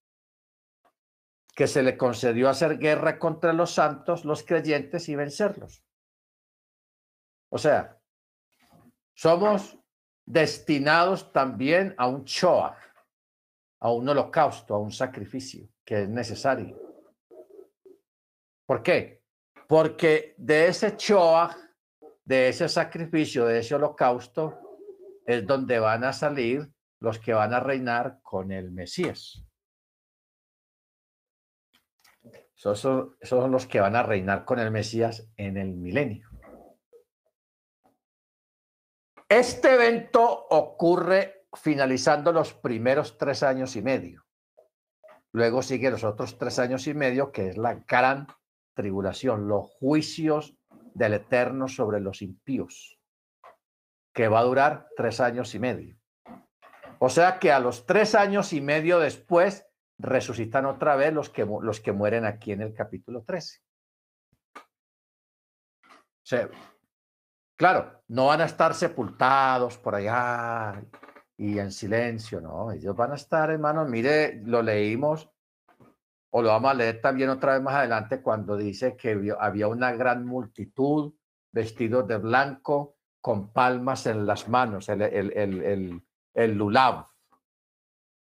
que se le concedió hacer guerra contra los santos, los creyentes y vencerlos. O sea, somos destinados también a un shoah, a un holocausto, a un sacrificio que es necesario. ¿Por qué? Porque de ese shoah, de ese sacrificio, de ese holocausto, es donde van a salir los que van a reinar con el Mesías. Esos son, los que van a reinar con el Mesías en el milenio. Este evento ocurre finalizando los primeros tres años y medio. Luego sigue los otros tres años y medio, que es la gran tribulación, los juicios del Eterno sobre los impíos, que va a durar tres años y medio. O sea que a los tres años y medio después resucitan otra vez los que, los que mueren aquí en el capítulo 13. O sea, claro, no van a estar sepultados por allá y en silencio, no, ellos van a estar, hermanos, mire, lo leímos o lo vamos a leer también otra vez más adelante cuando dice que había una gran multitud vestidos de blanco con palmas en las manos, el, el, el, el, lulav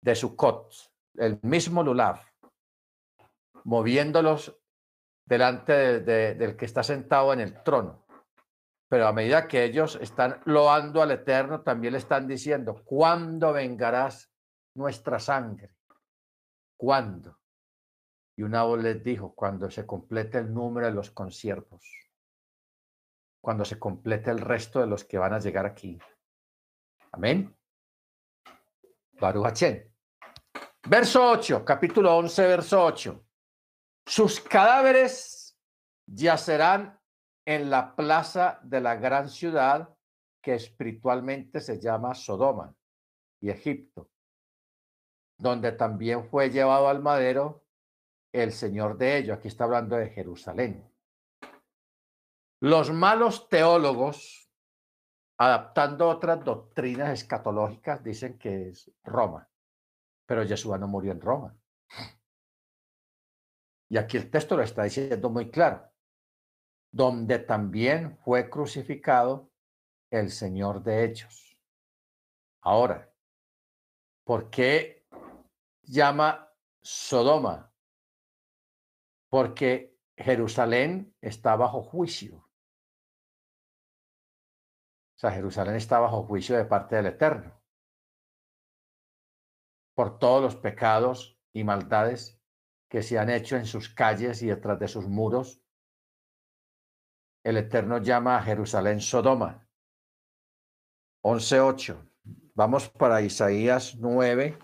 de Sukkot el mismo Lulav, moviéndolos delante del que está sentado en el trono. Pero a medida que ellos están loando al Eterno, también le están diciendo, ¿cuándo vengarás nuestra sangre? ¿Cuándo? Y una voz les dijo, cuando se complete el número de los conciertos, cuando se complete el resto de los que van a llegar aquí. Amén. Baruch Verso 8, capítulo 11, verso 8. Sus cadáveres yacerán en la plaza de la gran ciudad que espiritualmente se llama Sodoma y Egipto, donde también fue llevado al madero el Señor de ellos. Aquí está hablando de Jerusalén. Los malos teólogos, adaptando otras doctrinas escatológicas, dicen que es Roma. Pero Yeshua no murió en Roma. Y aquí el texto lo está diciendo muy claro, donde también fue crucificado el Señor de Hechos. Ahora, ¿por qué llama Sodoma? Porque Jerusalén está bajo juicio. O sea, Jerusalén está bajo juicio de parte del Eterno por todos los pecados y maldades que se han hecho en sus calles y detrás de sus muros. El Eterno llama a Jerusalén Sodoma. 11.8. Vamos para Isaías 9.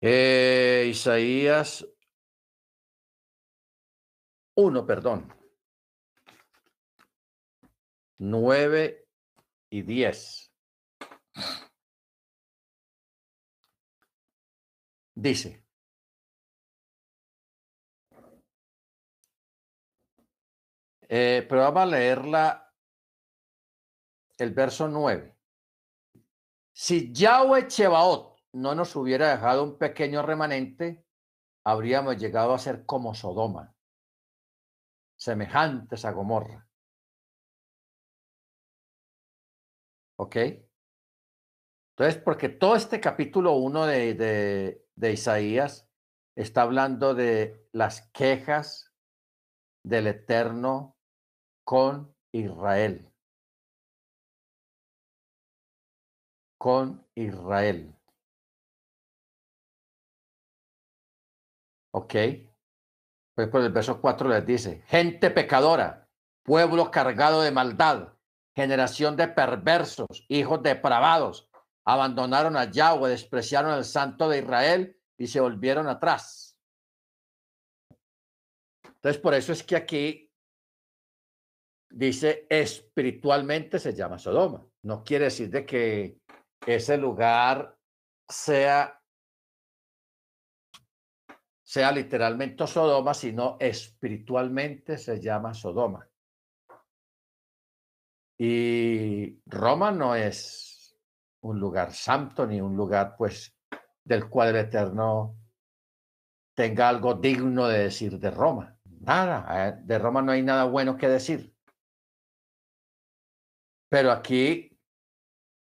Eh, Isaías uno, perdón. Nueve y diez. Dice. Eh, pero vamos a leerla el verso nueve. Si Yahweh Chebaot no nos hubiera dejado un pequeño remanente, habríamos llegado a ser como Sodoma semejantes a Gomorra. ¿Ok? Entonces, porque todo este capítulo 1 de, de, de Isaías está hablando de las quejas del Eterno con Israel. Con Israel. ¿Ok? Pues por el verso 4 les dice, gente pecadora, pueblo cargado de maldad, generación de perversos, hijos depravados, abandonaron a Yahweh, despreciaron al Santo de Israel y se volvieron atrás. Entonces, por eso es que aquí dice espiritualmente se llama Sodoma. No quiere decir de que ese lugar sea sea literalmente Sodoma, sino espiritualmente se llama Sodoma. Y Roma no es un lugar santo ni un lugar pues del cual el Eterno tenga algo digno de decir de Roma. Nada, de Roma no hay nada bueno que decir. Pero aquí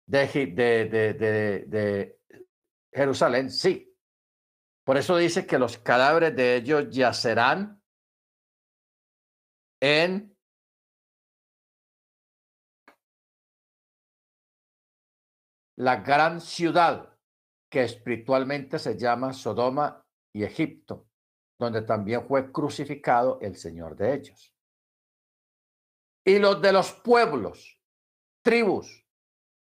de, de, de, de Jerusalén sí, por eso dice que los cadáveres de ellos yacerán en la gran ciudad que espiritualmente se llama Sodoma y Egipto, donde también fue crucificado el Señor de ellos. Y los de los pueblos, tribus,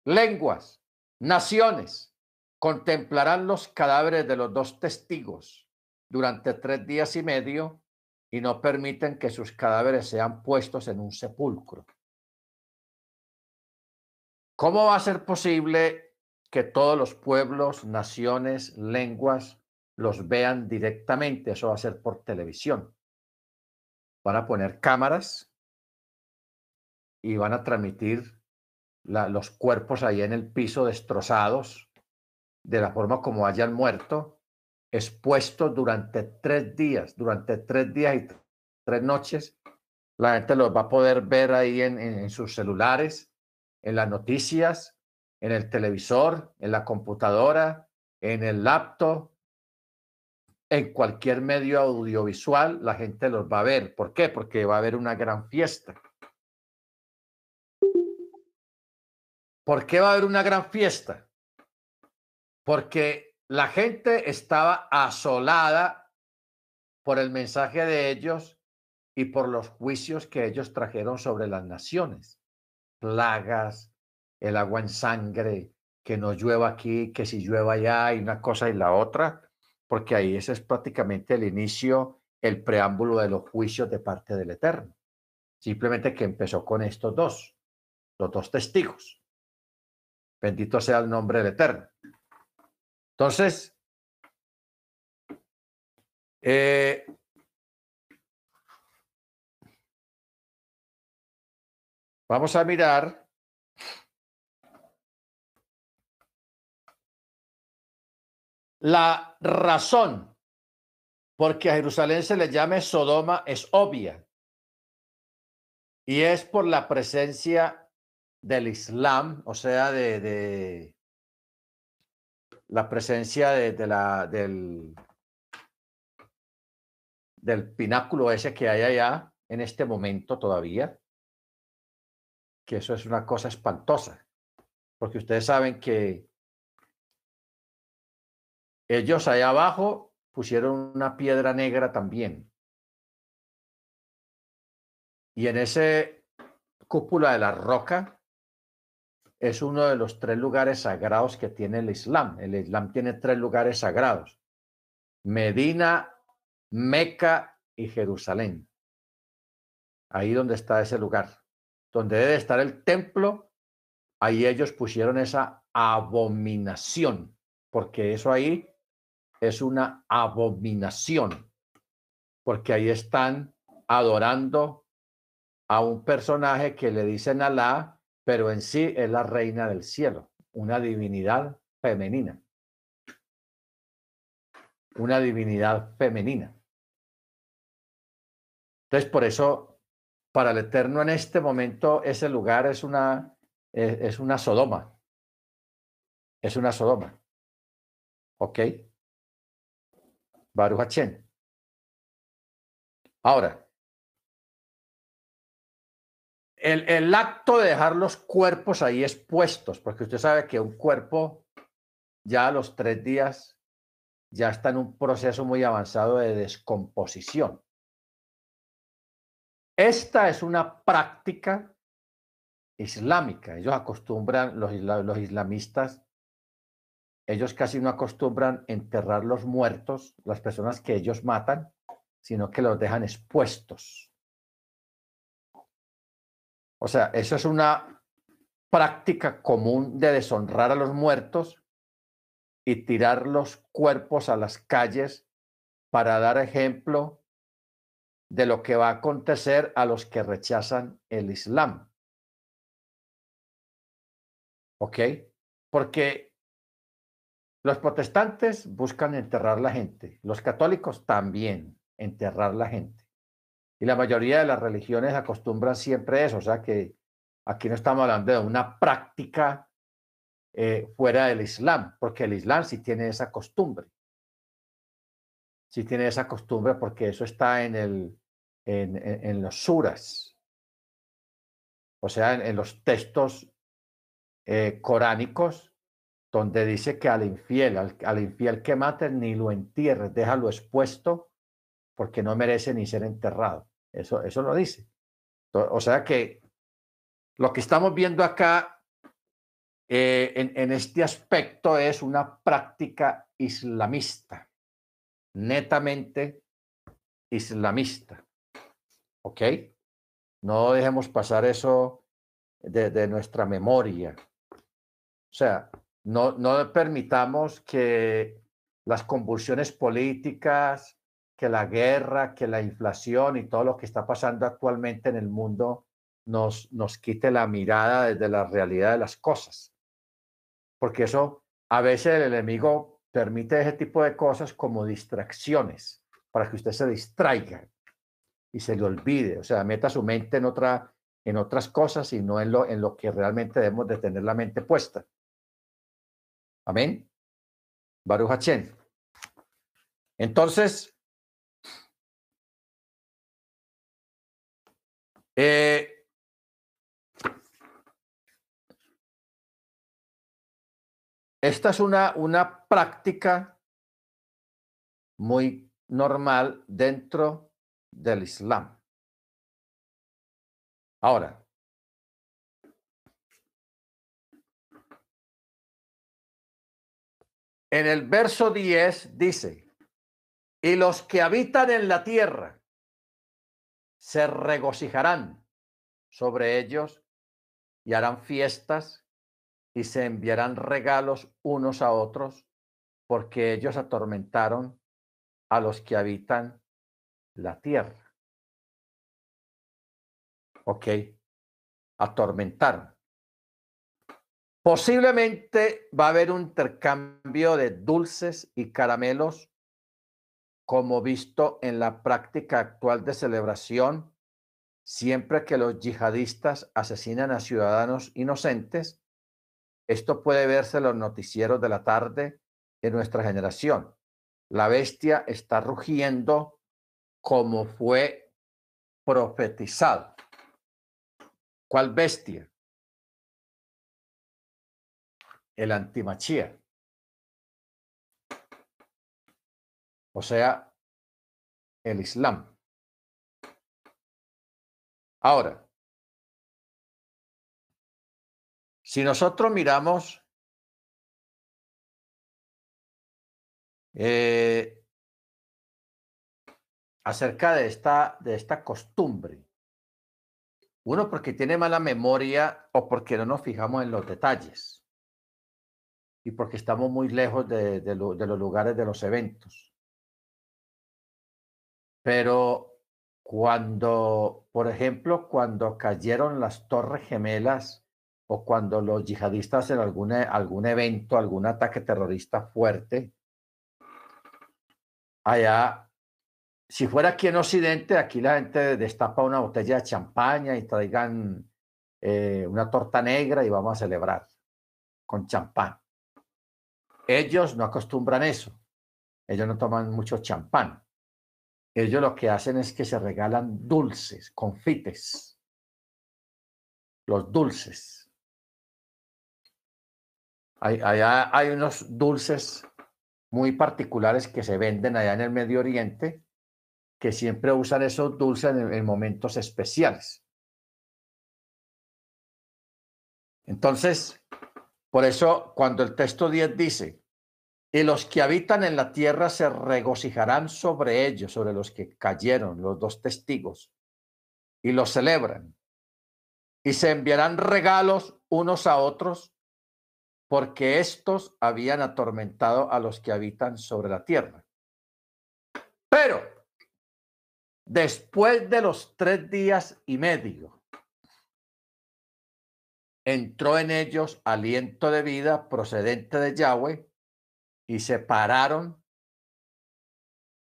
lenguas, naciones, contemplarán los cadáveres de los dos testigos durante tres días y medio y no permiten que sus cadáveres sean puestos en un sepulcro. ¿Cómo va a ser posible que todos los pueblos, naciones, lenguas los vean directamente? Eso va a ser por televisión. Van a poner cámaras y van a transmitir los cuerpos ahí en el piso destrozados de la forma como hayan muerto, expuestos durante tres días, durante tres días y tres noches. La gente los va a poder ver ahí en, en sus celulares, en las noticias, en el televisor, en la computadora, en el laptop, en cualquier medio audiovisual, la gente los va a ver. ¿Por qué? Porque va a haber una gran fiesta. ¿Por qué va a haber una gran fiesta? Porque la gente estaba asolada por el mensaje de ellos y por los juicios que ellos trajeron sobre las naciones. Plagas, el agua en sangre, que no llueva aquí, que si llueva allá, y una cosa y la otra, porque ahí ese es prácticamente el inicio, el preámbulo de los juicios de parte del Eterno. Simplemente que empezó con estos dos, los dos testigos. Bendito sea el nombre del Eterno. Entonces, eh, vamos a mirar la razón porque a Jerusalén se le llame Sodoma es obvia y es por la presencia del Islam, o sea, de la presencia de, la, del, del pináculo ese que hay allá en este momento todavía, que eso es una cosa espantosa, porque ustedes saben que ellos allá abajo pusieron una piedra negra también. Y en ese cúpula de la roca es uno de los tres lugares sagrados que tiene el Islam. El Islam tiene tres lugares sagrados. Medina, Meca y Jerusalén. Ahí donde está ese lugar. Donde debe estar el templo, ahí ellos pusieron esa abominación, porque eso ahí es una abominación, porque ahí están adorando a un personaje que le dicen Alá pero en sí es la reina del cielo, una divinidad femenina. Una divinidad femenina. Entonces, por eso, para el Eterno en este momento, ese lugar es una, es, es una Sodoma. Es una Sodoma. ¿Ok? Baruch Hachén. Ahora, el, el, acto de dejar los cuerpos ahí expuestos, porque usted sabe que un cuerpo ya a los tres días ya está en un proceso muy avanzado de descomposición. Esta es una práctica islámica. Ellos acostumbran, los, los islamistas, ellos casi no acostumbran enterrar los muertos, las personas que ellos matan, sino que los dejan expuestos. O sea, eso es una práctica común de deshonrar a los muertos y tirar los cuerpos a las calles para dar ejemplo de lo que va a acontecer a los que rechazan el Islam. ¿Ok? Porque los protestantes buscan enterrar la gente, los católicos también enterrar la gente. Y la mayoría de las religiones acostumbran siempre eso, o sea que aquí no estamos hablando de una práctica eh, fuera del Islam, porque el Islam sí tiene esa costumbre. Sí tiene esa costumbre porque eso está en, el, en, los suras, o sea, en, los textos eh, coránicos, donde dice que al infiel, al, infiel que maten ni lo entierres, déjalo expuesto porque no merece ni ser enterrado. Eso, eso lo dice. O sea que lo que estamos viendo acá eh, en, en este aspecto es una práctica islamista, netamente islamista. ¿Ok? No dejemos pasar eso de, de, nuestra memoria. O sea, no, no permitamos que las convulsiones políticas, que la guerra, que la inflación y todo lo que está pasando actualmente en el mundo nos, nos quite la mirada desde la realidad de las cosas. Porque eso, a veces el enemigo permite ese tipo de cosas como distracciones para que usted se distraiga y se le olvide, o sea, meta su mente en, otra, en otras cosas y no en lo, en lo que realmente debemos de tener la mente puesta. Amén. Baruch Hachén. Entonces, Eh, esta es una, una práctica muy normal dentro del Islam. Ahora, en el verso 10 dice, y los que habitan en la tierra, se regocijarán sobre ellos y harán fiestas y se enviarán regalos unos a otros porque ellos atormentaron a los que habitan la tierra. Ok, atormentaron. Posiblemente va a haber un intercambio de dulces y caramelos como visto en la práctica actual de celebración, siempre que los yihadistas asesinan a ciudadanos inocentes, esto puede verse en los noticieros de la tarde en nuestra generación. La bestia está rugiendo como fue profetizado. ¿Cuál bestia? El antimachía. O sea, el Islam. Ahora, si nosotros miramos eh, acerca de esta, de esta costumbre, uno porque tiene mala memoria o porque no nos fijamos en los detalles y porque estamos muy lejos de, lo, de los lugares de los eventos. Pero cuando, por ejemplo, cuando cayeron las torres gemelas o cuando los yihadistas en algún, algún evento, algún ataque terrorista fuerte, allá, si fuera aquí en Occidente, aquí la gente destapa una botella de champaña y traigan eh, una torta negra y vamos a celebrar con champán. Ellos no acostumbran eso. Ellos no toman mucho champán. Ellos lo que hacen es que se regalan dulces, confites. Los dulces. Hay, allá hay unos dulces muy particulares que se venden allá en el Medio Oriente, que siempre usan esos dulces en momentos especiales. Entonces, por eso cuando el texto 10 dice, y los que habitan en la tierra se regocijarán sobre ellos, sobre los que cayeron, los dos testigos, y los celebran. Y se enviarán regalos unos a otros, porque estos habían atormentado a los que habitan sobre la tierra. Pero después de los tres días y medio, entró en ellos aliento de vida procedente de Yahweh y se pararon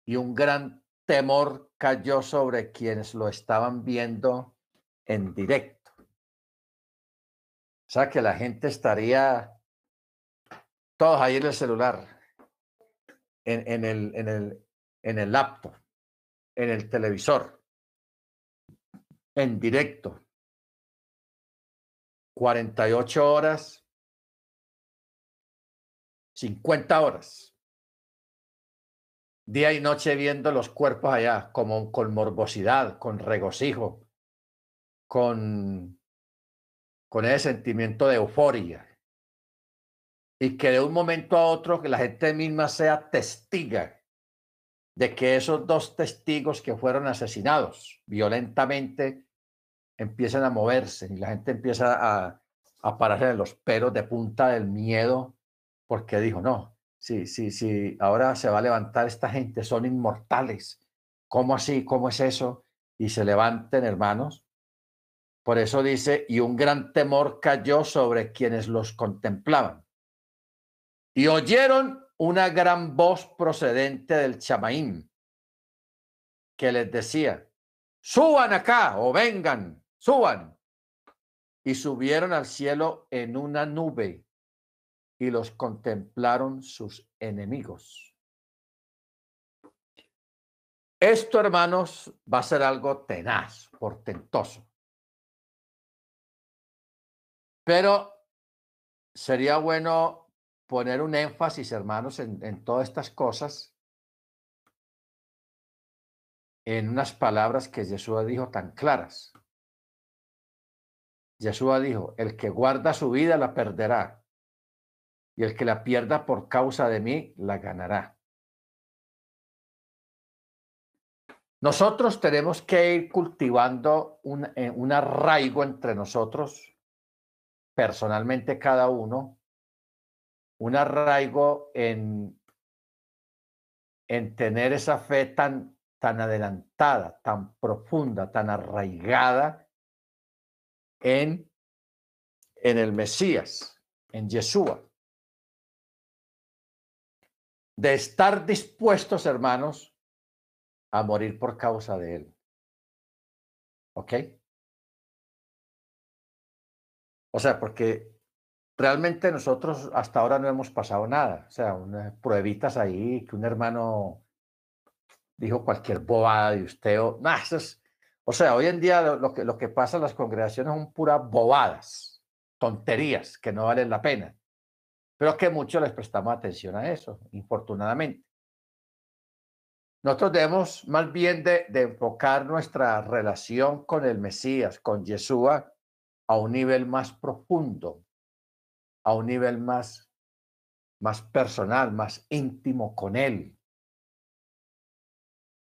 y un gran temor cayó sobre quienes lo estaban viendo en directo. O sea que la gente estaría todos ahí en el celular, en, en, el, en, el, en el laptop, en el televisor, en directo. 48 horas 50 horas. Día y noche viendo los cuerpos allá, como con morbosidad, con regocijo, con, con ese sentimiento de euforia. Y que de un momento a otro que la gente misma sea testiga de que esos dos testigos que fueron asesinados violentamente empiezan a moverse y la gente empieza a, a pararse en los pelos de punta del miedo porque dijo, no, sí, sí, sí, ahora se va a levantar esta gente, son inmortales. ¿Cómo así? ¿Cómo es eso? Y se levanten, hermanos. Por eso dice, y un gran temor cayó sobre quienes los contemplaban. Y oyeron una gran voz procedente del chamaín que les decía, suban acá o vengan, suban. Y subieron al cielo en una nube y los contemplaron sus enemigos. Esto, hermanos, va a ser algo tenaz, portentoso. Pero sería bueno poner un énfasis, hermanos, en, todas estas cosas, en unas palabras que Jesús dijo tan claras. Jesús dijo, el que guarda su vida la perderá, y el que la pierda por causa de mí la ganará. Nosotros tenemos que ir cultivando un, eh, un arraigo entre nosotros, personalmente cada uno, un arraigo en, en tener esa fe tan, tan adelantada, tan profunda, tan arraigada en, en el Mesías, en Yeshua de estar dispuestos, hermanos, a morir por causa de Él. ¿Ok? O sea, porque realmente nosotros hasta ahora no hemos pasado nada. O sea, unas pruebitas ahí que un hermano dijo cualquier bobada de usted. O, o sea, hoy en día lo, que, lo que pasa en las congregaciones son puras bobadas, tonterías que no valen la pena. Pero que muchos les prestamos atención a eso, infortunadamente. Nosotros debemos más bien de, enfocar nuestra relación con el Mesías, con Yeshua, a un nivel más profundo, a un nivel más, más personal, más íntimo con Él.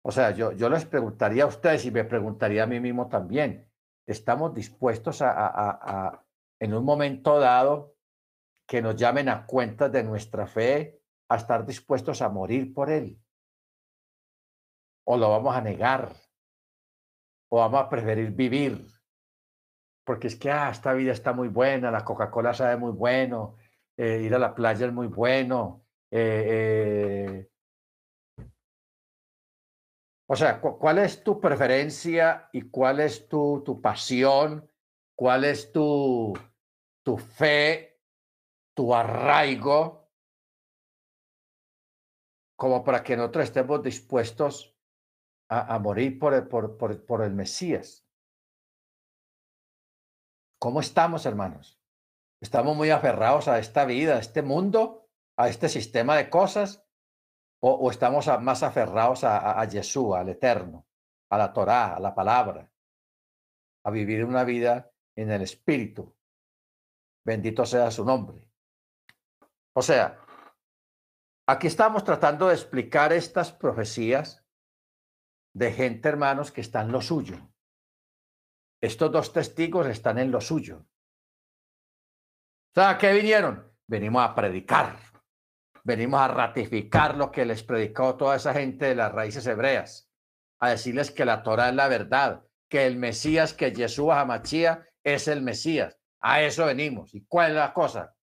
O sea, yo, yo les preguntaría a ustedes y me preguntaría a mí mismo también, ¿estamos dispuestos a en un momento dado, que nos llamen a cuentas de nuestra fe, a estar dispuestos a morir por Él. O lo vamos a negar, o vamos a preferir vivir, porque es que ah, esta vida está muy buena, la Coca-Cola sabe muy bueno, eh, ir a la playa es muy bueno. Eh, eh. O sea, ¿cuál es tu preferencia y cuál es tu, tu pasión cuál es tu, tu fe, tu arraigo, como para que nosotros estemos dispuestos a, morir por el, por, el Mesías. ¿Cómo estamos, hermanos? ¿Estamos muy aferrados a esta vida, a este mundo, a este sistema de cosas? ¿O, estamos más aferrados a, a, Yeshua, al Eterno, a la Torá, a la palabra, a vivir una vida en el Espíritu? Bendito sea su nombre. O sea, aquí estamos tratando de explicar estas profecías de gente, hermanos, que está en lo suyo. Estos dos testigos están en lo suyo. O sea, ¿a qué vinieron? Venimos a predicar. Venimos a ratificar lo que les predicó toda esa gente de las raíces hebreas. A decirles que la Torah es la verdad, que el Mesías, que Yeshua Hamachía es el Mesías. A eso venimos. ¿Y cuál es la cosa?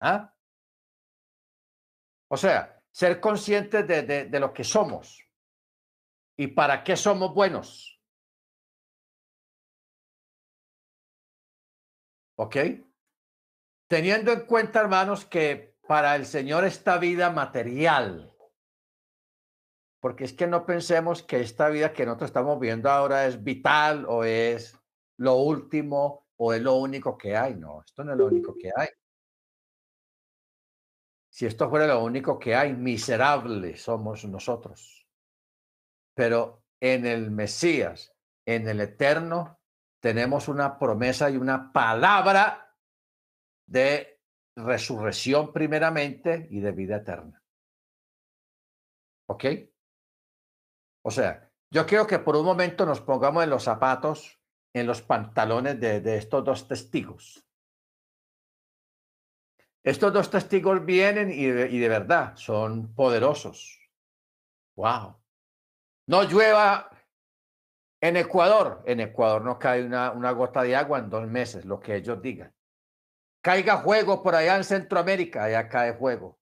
¿Ah? O sea, ser conscientes de, de, de lo que somos y para qué somos buenos. ¿Ok? Teniendo en cuenta, hermanos, que para el Señor esta vida material, porque es que no pensemos que esta vida que nosotros estamos viendo ahora es vital o es lo último o es lo único que hay. No, esto no es lo único que hay. Si esto fuera lo único que hay, miserables somos nosotros. Pero en el Mesías, en el Eterno, tenemos una promesa y una palabra de resurrección primeramente y de vida eterna. ¿Ok? O sea, yo quiero que por un momento nos pongamos en los zapatos, en los pantalones de, de estos dos testigos. Estos dos testigos vienen y de, y de verdad son poderosos. ¡Wow! No llueva en Ecuador. En Ecuador no cae una, una gota de agua en dos meses, lo que ellos digan. Caiga fuego por allá en Centroamérica, allá cae fuego.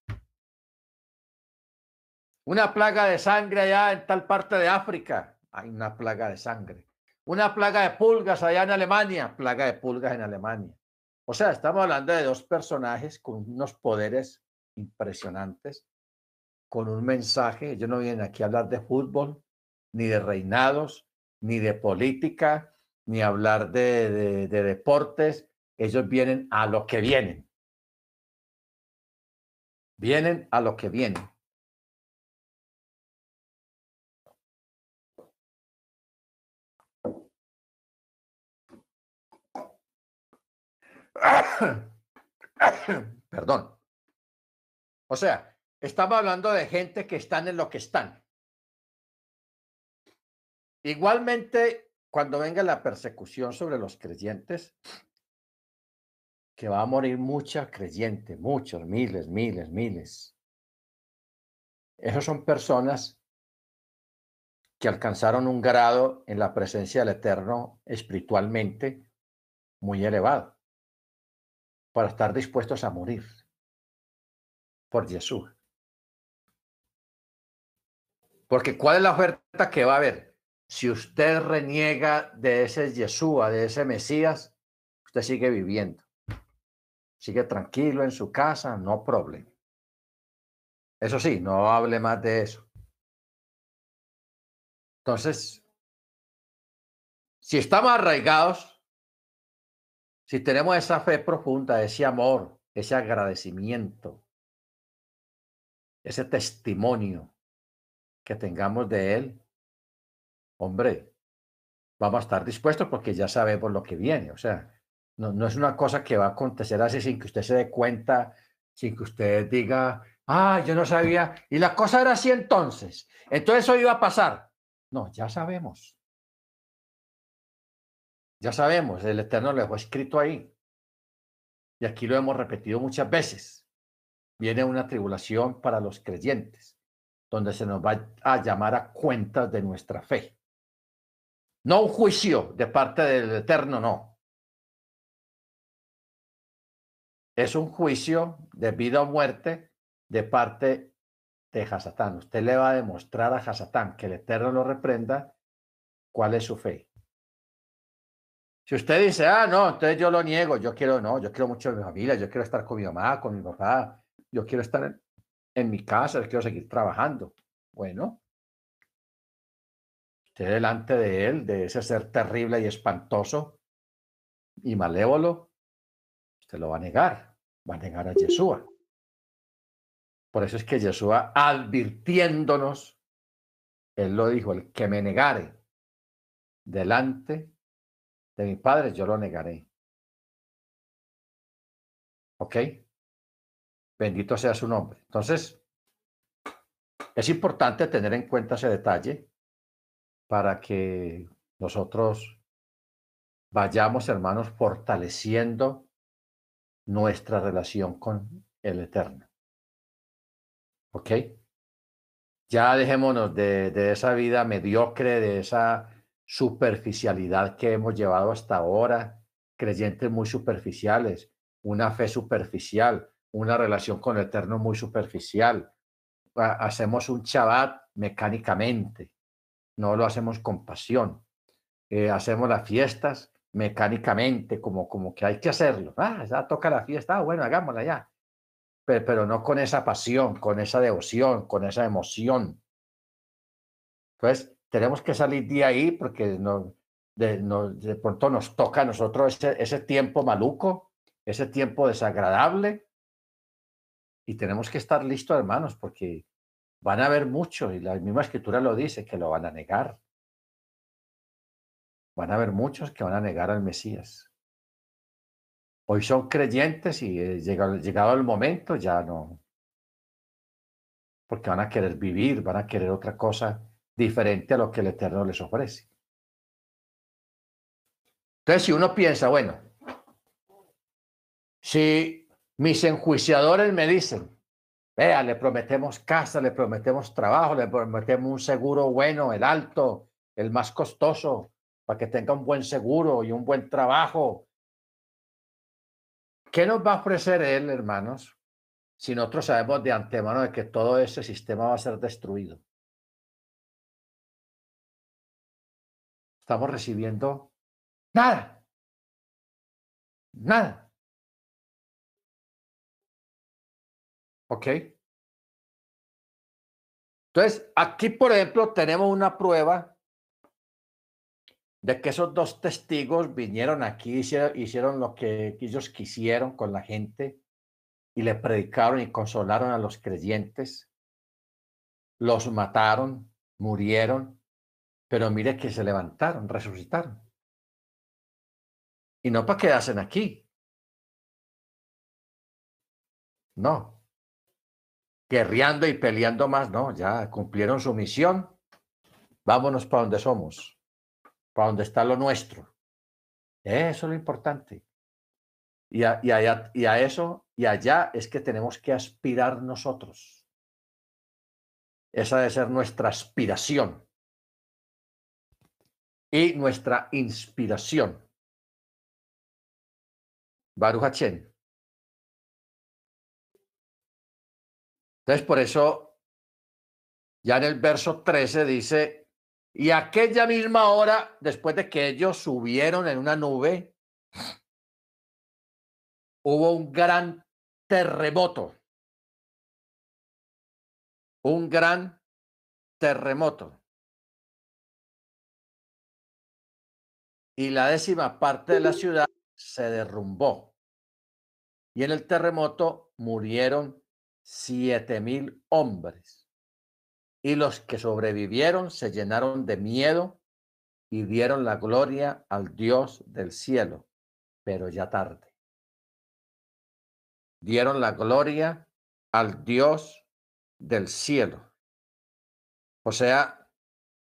Una plaga de sangre allá en tal parte de África, hay una plaga de sangre. Una plaga de pulgas allá en Alemania, plaga de pulgas en Alemania. O sea, estamos hablando de dos personajes con unos poderes impresionantes, con un mensaje. Ellos no vienen aquí a hablar de fútbol, ni de reinados, ni de política, ni hablar de, de, de deportes. Ellos vienen a lo que vienen. Vienen a lo que vienen. Perdón. O sea, estamos hablando de gente que están en lo que están. Igualmente, cuando venga la persecución sobre los creyentes, que va a morir mucha creyente, muchos, miles, miles, miles. Esos son personas que alcanzaron un grado en la presencia del Eterno espiritualmente muy elevado para estar dispuestos a morir por Jesús. Porque ¿cuál es la oferta que va a haber? Si usted reniega de ese Yeshua, de ese Mesías, usted sigue viviendo. Sigue tranquilo en su casa, no problema. Eso sí, no hable más de eso. Entonces, si estamos arraigados, si tenemos esa fe profunda, ese amor, ese agradecimiento, ese testimonio que tengamos de Él, hombre, vamos a estar dispuestos porque ya sabemos lo que viene. O sea, no, no es una cosa que va a acontecer así sin que usted se dé cuenta, sin que usted diga, ah, yo no sabía, y la cosa era así entonces. Entonces eso iba a pasar. No, ya sabemos. Ya sabemos, el Eterno lo dejó escrito ahí. Y aquí lo hemos repetido muchas veces. Viene una tribulación para los creyentes, donde se nos va a llamar a cuentas de nuestra fe. No un juicio de parte del Eterno, no. Es un juicio de vida o muerte de parte de Hasatán. Usted le va a demostrar a Hasatán que el Eterno lo reprenda cuál es su fe. Si usted dice, ah, no, entonces yo lo niego, yo quiero, no, yo quiero mucho a mi familia, yo quiero estar con mi mamá, con mi papá, yo quiero estar en, en mi casa, yo quiero seguir trabajando. Bueno, usted delante de él, de ese ser terrible y espantoso y malévolo, usted lo va a negar, va a negar a Yeshua. Por eso es que Yeshua advirtiéndonos, él lo dijo, el que me negare delante de mi Padre, yo lo negaré. ¿Ok? Bendito sea su nombre. Entonces, es importante tener en cuenta ese detalle para que nosotros vayamos, hermanos, fortaleciendo nuestra relación con el Eterno. ¿Ok? Ya dejémonos de, de esa vida mediocre, de esa superficialidad que hemos llevado hasta ahora, creyentes muy superficiales, una fe superficial, una relación con el Eterno muy superficial. Hacemos un Shabbat mecánicamente, no lo hacemos con pasión. Eh, hacemos las fiestas mecánicamente, como, como que hay que hacerlo. Ah, ya toca la fiesta, ah, bueno, hagámosla ya pero, no con esa pasión, con esa devoción, con esa emoción. Entonces, tenemos que salir de ahí porque no, de, de pronto nos toca a nosotros ese, ese tiempo maluco, ese tiempo desagradable, y tenemos que estar listos, hermanos, porque van a haber muchos, y la misma escritura lo dice, que lo van a negar. Van a haber muchos que van a negar al Mesías. Hoy son creyentes y eh, llegado, llegado el momento ya no. Porque van a querer vivir, van a querer otra cosa diferente a lo que el Eterno les ofrece. Entonces, si uno piensa, bueno, si mis enjuiciadores me dicen, vea, le prometemos casa, le prometemos trabajo, le prometemos un seguro bueno, el alto, el más costoso, para que tenga un buen seguro y un buen trabajo ¿Qué nos va a ofrecer Él, hermanos, si nosotros sabemos de antemano de que todo ese sistema va a ser destruido? Estamos recibiendo nada. Nada. ¿Ok? Entonces, aquí, por ejemplo, tenemos una prueba de que esos dos testigos vinieron aquí, hicieron, hicieron lo que ellos quisieron con la gente y le predicaron y consolaron a los creyentes, los mataron, murieron, pero mire que se levantaron, resucitaron. Y no para quedarse aquí. No. Guerreando y peleando más, no, ya cumplieron su misión. Vámonos para donde somos para donde está lo nuestro. Eso es lo importante. Y a, y, y a eso, y allá es que tenemos que aspirar nosotros. Esa debe ser nuestra aspiración y nuestra inspiración. Baruch Entonces, por eso, ya en el verso 13 dice, y aquella misma hora, después de que ellos subieron en una nube, hubo un gran terremoto. Un gran terremoto. Y la décima parte de la ciudad se derrumbó. Y en el terremoto murieron siete mil hombres y los que sobrevivieron se llenaron de miedo y dieron la gloria al Dios del cielo, pero ya tarde. Dieron la gloria al Dios del cielo. O sea,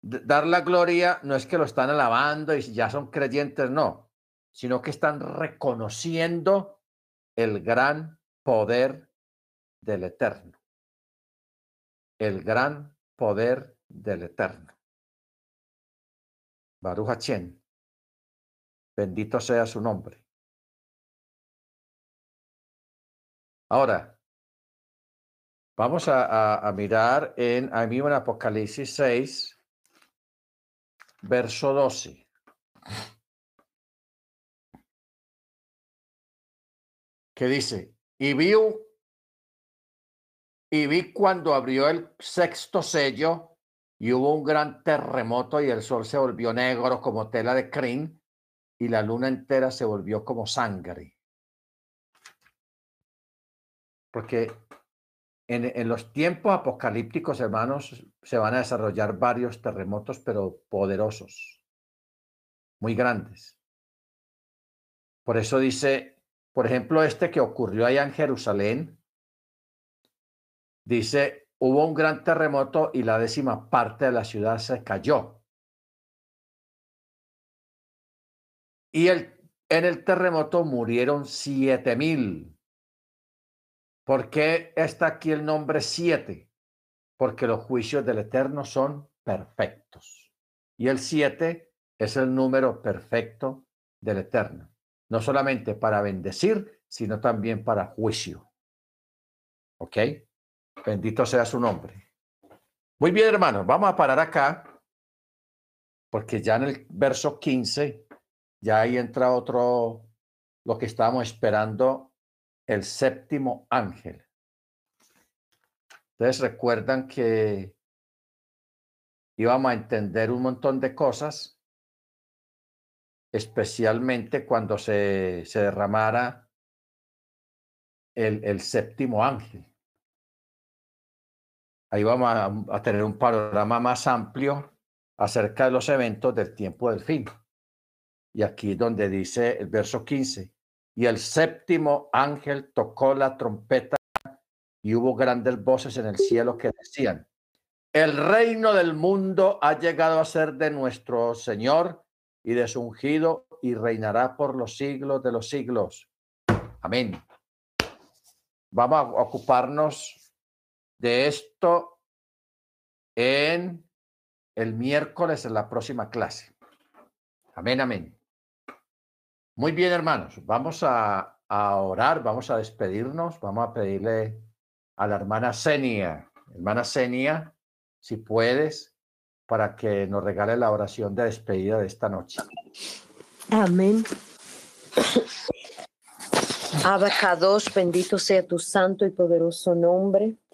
dar la gloria no es que lo están alabando y ya son creyentes, no, sino que están reconociendo el gran poder del Eterno. El gran poder del Eterno. Baruch Hachén, bendito sea su nombre. Ahora, vamos a, mirar en, a mí en Apocalipsis 6, verso 12. Que dice, y viu y vi cuando abrió el sexto sello y hubo un gran terremoto y el sol se volvió negro como tela de crin y la luna entera se volvió como sangre. Porque en, los tiempos apocalípticos, hermanos, se van a desarrollar varios terremotos, pero poderosos, muy grandes. Por eso dice, por ejemplo, este que ocurrió allá en Jerusalén, dice, hubo un gran terremoto y la décima parte de la ciudad se cayó. Y el, en el terremoto murieron siete mil. ¿Por qué está aquí el nombre siete? Porque los juicios del Eterno son perfectos. Y el siete es el número perfecto del Eterno. No solamente para bendecir, sino también para juicio. ¿Ok? Bendito sea su nombre. Muy bien, hermanos, vamos a parar acá, porque ya en el verso 15, ya ahí entra otro, lo que estábamos esperando el séptimo ángel. Ustedes recuerdan que íbamos a entender un montón de cosas, especialmente cuando se, se derramara el, el, séptimo ángel. Ahí vamos a, a tener un panorama más amplio acerca de los eventos del tiempo del fin. Y aquí donde dice el verso 15, y el séptimo ángel tocó la trompeta y hubo grandes voces en el cielo que decían, el reino del mundo ha llegado a ser de nuestro Señor y de su ungido y reinará por los siglos de los siglos. Amén. Vamos a ocuparnos de esto en el miércoles en la próxima clase. Amén, amén. Muy bien, hermanos, vamos a, orar, vamos a despedirnos, vamos a pedirle a la hermana Senia, hermana Senia, si puedes, para que nos regale la oración de despedida de esta noche. Amén. Abacados, bendito sea tu santo y poderoso nombre.